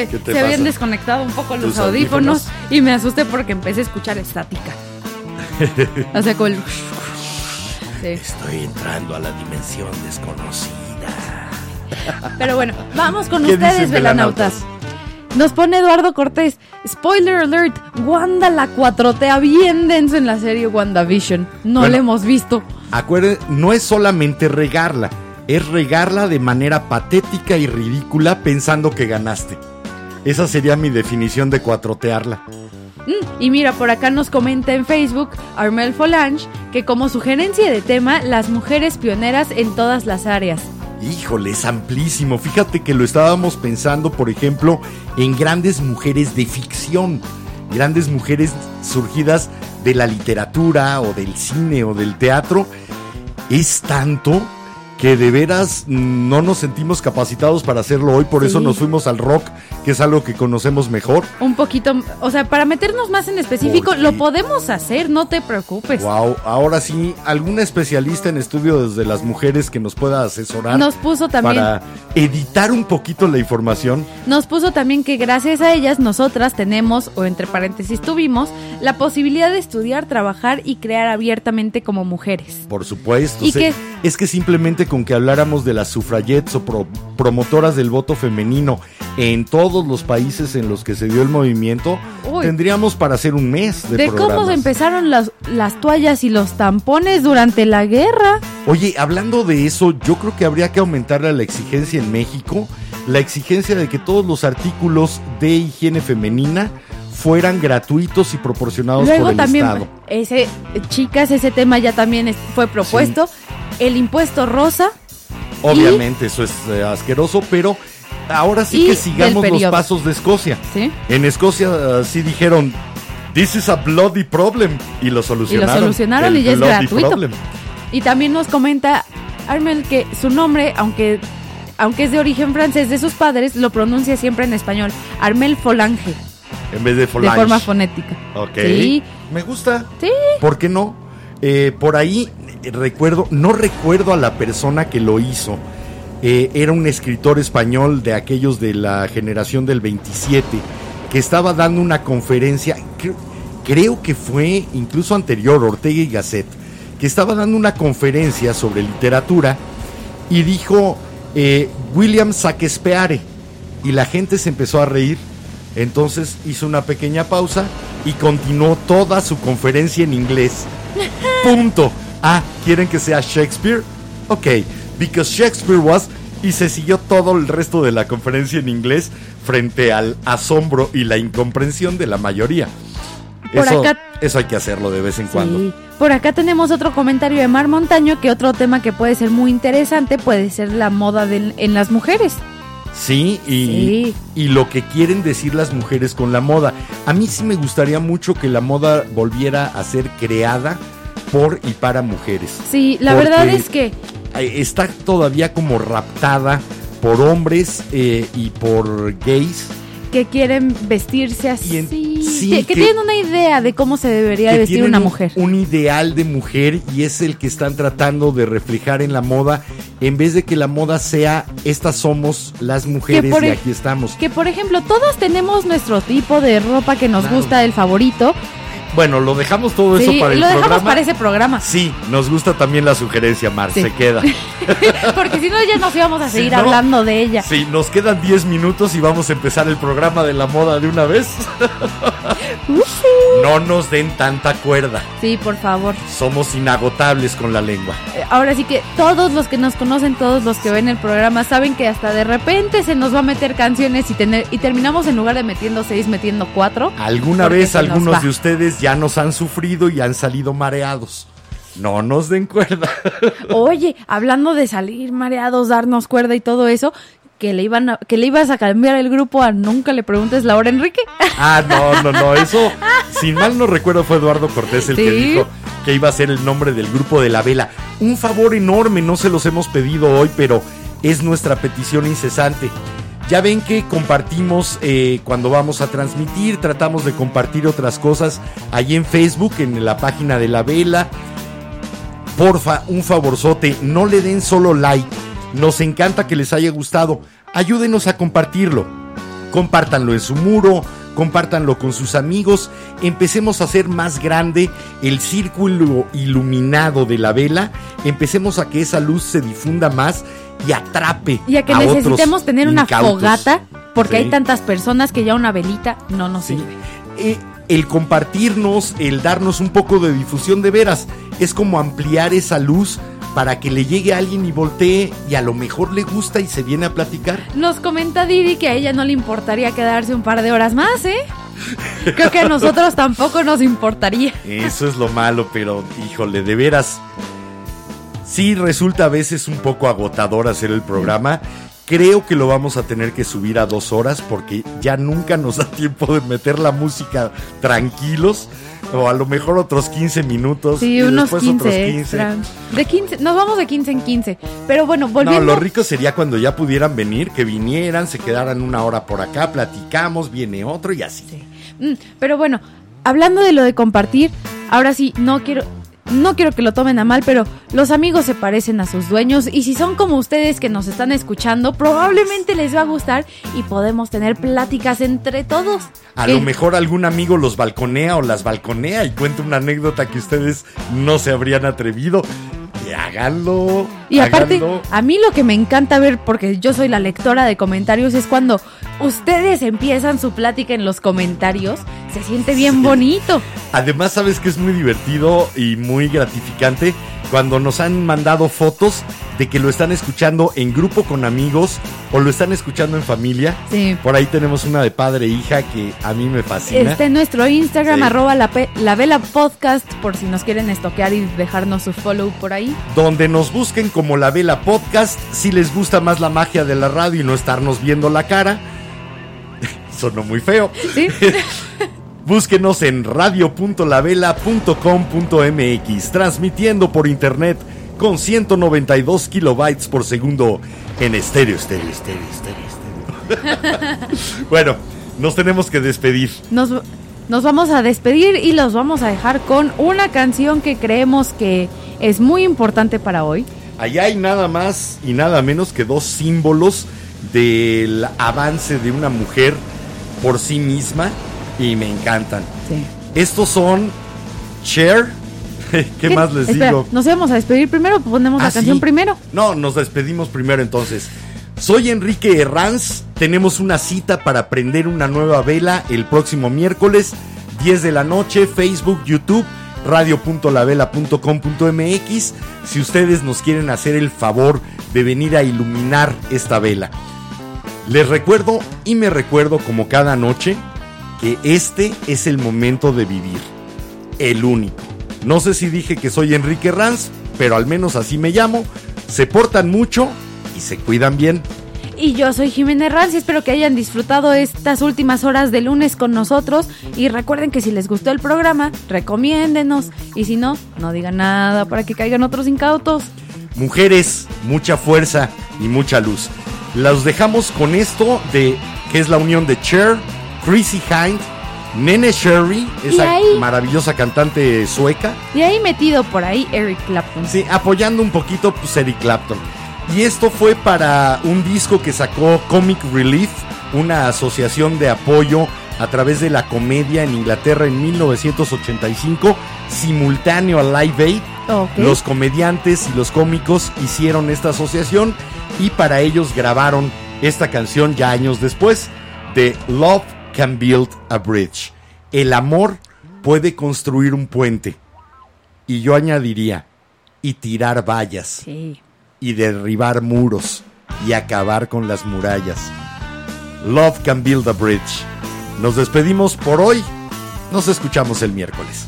Se, ¿Qué te se habían desconectado un poco los ¿Tus audífonos, audífonos? y me asusté porque empecé a escuchar estática. o sea, como el. Sí. estoy entrando a la dimensión desconocida. Pero bueno, vamos con ¿Qué ustedes, velanautas? Nos pone Eduardo Cortés. Spoiler alert: Wanda la cuatrotea bien denso en la serie WandaVision. No Bueno. la hemos visto. Acuérdense, no es solamente regarla, es regarla de manera patética y ridícula pensando que ganaste. Esa sería mi definición de cuatrotearla. Mm, Y mira, por acá nos comenta en Facebook Armel Folange que como sugerencia de tema, las mujeres pioneras en todas las áreas. Híjole, es amplísimo. Fíjate que lo estábamos pensando, por ejemplo, en grandes mujeres de ficción. Grandes mujeres surgidas de la literatura o del cine o del teatro. Es tanto que de veras no nos sentimos capacitados para hacerlo hoy, por eso nos fuimos al rock, que es algo que conocemos mejor. Un poquito, o sea, para meternos más en específico, lo podemos hacer, no te preocupes. Wow, ahora sí, alguna especialista en estudios de las mujeres que nos pueda asesorar Nos puso también, para editar un poquito la información. nos puso también que gracias a ellas nosotras tenemos, o entre paréntesis tuvimos, la posibilidad de estudiar, trabajar y crear abiertamente como mujeres. Por supuesto. ¿Y se- qué? Es que simplemente con que habláramos de las sufragettes o pro- promotoras del voto femenino en todos los países en los que se dio el movimiento, Uy. tendríamos para hacer un mes de, De cómo empezaron las, las toallas y los tampones durante la guerra. Oye, hablando de eso, yo creo que habría que aumentarle la exigencia en México la exigencia de que todos los artículos de higiene femenina fueran gratuitos y proporcionados por Luego el también, Estado. ese, chicas, ese tema ya también fue propuesto. El impuesto rosa. Obviamente eso es eh, asqueroso, pero ahora sí Y que sigamos los pasos de Escocia. ¿Sí? En Escocia eh, sí dijeron, this is a bloody problem, y lo solucionaron. solucionaron El y ya es gratuito. problem. Y también nos comenta Armel que su nombre, aunque, aunque es de origen francés de sus padres, lo pronuncia siempre en español. Armel Folange, En vez de de Folange. forma fonética. Ok. Sí. Me gusta. Sí. ¿Por qué no? Eh, por ahí eh, recuerdo, no recuerdo a la persona que lo hizo. Eh, era un escritor español de aquellos de la generación del 27 que estaba dando una conferencia, creo, creo que fue incluso anterior, Ortega y Gasset, que estaba dando una conferencia sobre literatura y dijo eh, William Shakespeare y la gente se empezó a reír. Entonces hizo una pequeña pausa y continuó toda su conferencia en inglés. Punto. Ah, ¿quieren que sea Shakespeare? Ok, because Shakespeare was y se siguió todo el resto de la conferencia en inglés frente al asombro y la incomprensión de la mayoría. Por Eso, acá- eso hay que hacerlo de vez en cuando. Por acá tenemos otro comentario de Mar Montaño que otro tema que puede ser muy interesante puede ser la moda en las mujeres. Sí y, Sí. y lo que quieren decir las mujeres con la moda. A mí sí me gustaría mucho que la moda volviera a ser creada por y para mujeres. Sí, la verdad es que Está todavía como raptada por hombres eh, y por gays que quieren vestirse así, Y en- sí, que, tienen una idea de cómo se debería vestir una un- mujer. Un, ideal de mujer y es el que están tratando de reflejar en la moda en vez de que la moda sea estas somos las mujeres por y aquí estamos. Que por ejemplo, todos tenemos nuestro tipo de ropa que nos Claro. gusta, el favorito. Bueno, lo dejamos todo eso para el lo dejamos programa. para ese programa. Sí, nos gusta también la sugerencia, Mar, Sí. se queda. Porque si no, ya nos íbamos a Si seguir no- hablando de ella. Sí, nos quedan 10 minutos y vamos a empezar el programa de la moda de una vez. No nos den tanta cuerda. Sí, por favor. Somos inagotables con la lengua. Eh, Ahora sí que todos los que nos conocen, todos los que ven el programa, saben que hasta de repente se nos va a meter canciones y tener y terminamos en lugar de metiendo seis, metiendo cuatro. Alguna vez algunos de ustedes ya nos han sufrido y han salido mareados. No nos den cuerda. Oye, hablando de salir mareados, darnos cuerda y todo eso, que le iban a- que le ibas a cambiar el grupo a nunca le preguntes la hora Enrique. Ah, no, no, no. Eso, sin mal no recuerdo, fue Eduardo Cortés el que dijo que iba a ser el nombre del grupo de la vela. Un favor enorme, no se los hemos pedido hoy, pero es nuestra petición incesante. Ya ven que compartimos eh, cuando vamos a transmitir, tratamos de compartir otras cosas ahí en Facebook, en la página de la vela. Porfa, un favorzote, no le den solo like. Nos encanta que les haya gustado. Ayúdenos a compartirlo. Compártanlo en su muro, compártanlo con sus amigos. Empecemos a hacer más grande el círculo iluminado de la vela. Empecemos a que esa luz se difunda más y atrape. Y a que otros necesitemos tener una incautos. fogata, porque Sí. hay tantas personas que ya una velita no nos Sí. sirve. Eh, el compartirnos, el darnos un poco de difusión de veras, es como ampliar esa luz para que le llegue a alguien y voltee y a lo mejor le gusta y se viene a platicar. Nos comenta Didi que a ella no le importaría quedarse un par de horas más, ¿eh? Creo que a nosotros tampoco nos importaría. Eso es lo malo, pero híjole, de veras. Sí resulta a veces un poco agotador hacer el programa. Creo que lo vamos a tener que subir a dos horas porque ya nunca nos da tiempo de meter la música tranquilos. O a lo mejor otros 15 minutos. Sí, y unos después 15, otros extra. De 15, nos vamos de 15 en 15. Pero bueno, No, volviendo. lo rico sería cuando ya pudieran venir, que vinieran, se quedaran una hora por acá, platicamos, viene otro y así. Mm, pero bueno, hablando de lo de compartir, ahora sí, no quiero, no quiero que lo tomen a mal, pero los amigos se parecen a sus dueños y si son como ustedes que nos están escuchando, probablemente les va a gustar y podemos tener pláticas entre todos. A lo mejor algún amigo los balconea o las balconea y cuenta una anécdota que ustedes no se habrían atrevido. Háganlo. Y aparte, háganlo. a mí lo que me encanta ver, porque yo soy la lectora de comentarios, es cuando ustedes empiezan su plática en los comentarios. Se siente bien bonito. Además, sabes que es muy divertido y muy gratificante cuando nos han mandado fotos de que lo están escuchando en grupo con amigos o lo están escuchando en familia. Sí. Por ahí tenemos una de padre e hija que a mí me fascina. Está en nuestro Instagram, Sí. arroba la, la vela podcast, por si nos quieren estoquear y dejarnos su follow por ahí. donde nos busquen como La Vela Podcast. Si les gusta más la magia de la radio y no estarnos viendo la cara. Sonó muy feo. ¿Sí? Búsquenos en radio.lavela.com.mx, transmitiendo por internet con 192 kilobytes por segundo en estéreo, estéreo, estéreo, estéreo, estéreo. bueno, nos tenemos que despedir. Nos, nos vamos a despedir y los vamos a dejar con una canción que creemos que es muy importante para hoy. Allá hay nada más y nada menos que dos símbolos del avance de una mujer por sí misma y me encantan. Sí. Estos son Cher. ¿Qué, más les Espera, digo? Nos íbamos a despedir primero, ponemos Ah, la canción sí. primero. No, nos despedimos primero entonces. Soy Enrique Herranz. Tenemos una cita para prender una nueva vela el próximo miércoles, 10 de la noche, Facebook, YouTube, radio.lavela.com.mx. Si ustedes nos quieren hacer el favor de venir a iluminar esta vela. Les recuerdo y me recuerdo como cada noche que este es el momento de vivir. El único. No sé si dije que soy Enrique Ranz, pero al menos así me llamo. Se portan mucho y se cuidan bien. Y yo soy Jiménez Ranz y espero que hayan disfrutado estas últimas horas de lunes con nosotros. Y recuerden que si les gustó el programa, recomiéndenos. Y si no, no digan nada para que caigan otros incautos. Mujeres, mucha fuerza y mucha luz. Los dejamos con esto de que es la unión de Cher, Chrissy Hind, Nene Sherry, esa ahí- maravillosa cantante sueca. Y ahí metido por ahí Eric Clapton. Sí, apoyando un poquito pues, Eric Clapton. Y esto fue para un disco que sacó Comic Relief, una asociación de apoyo a través de la comedia en Inglaterra en 1985, simultáneo a Live Aid. Los comediantes y los cómicos hicieron esta asociación y para ellos grabaron esta canción ya años después de Love Can Build a Bridge. El amor puede construir un puente. Y yo añadiría, y tirar vallas, Sí. y derribar muros, y acabar con las murallas. Love Can Build a Bridge. Nos despedimos por hoy. Nos escuchamos el miércoles.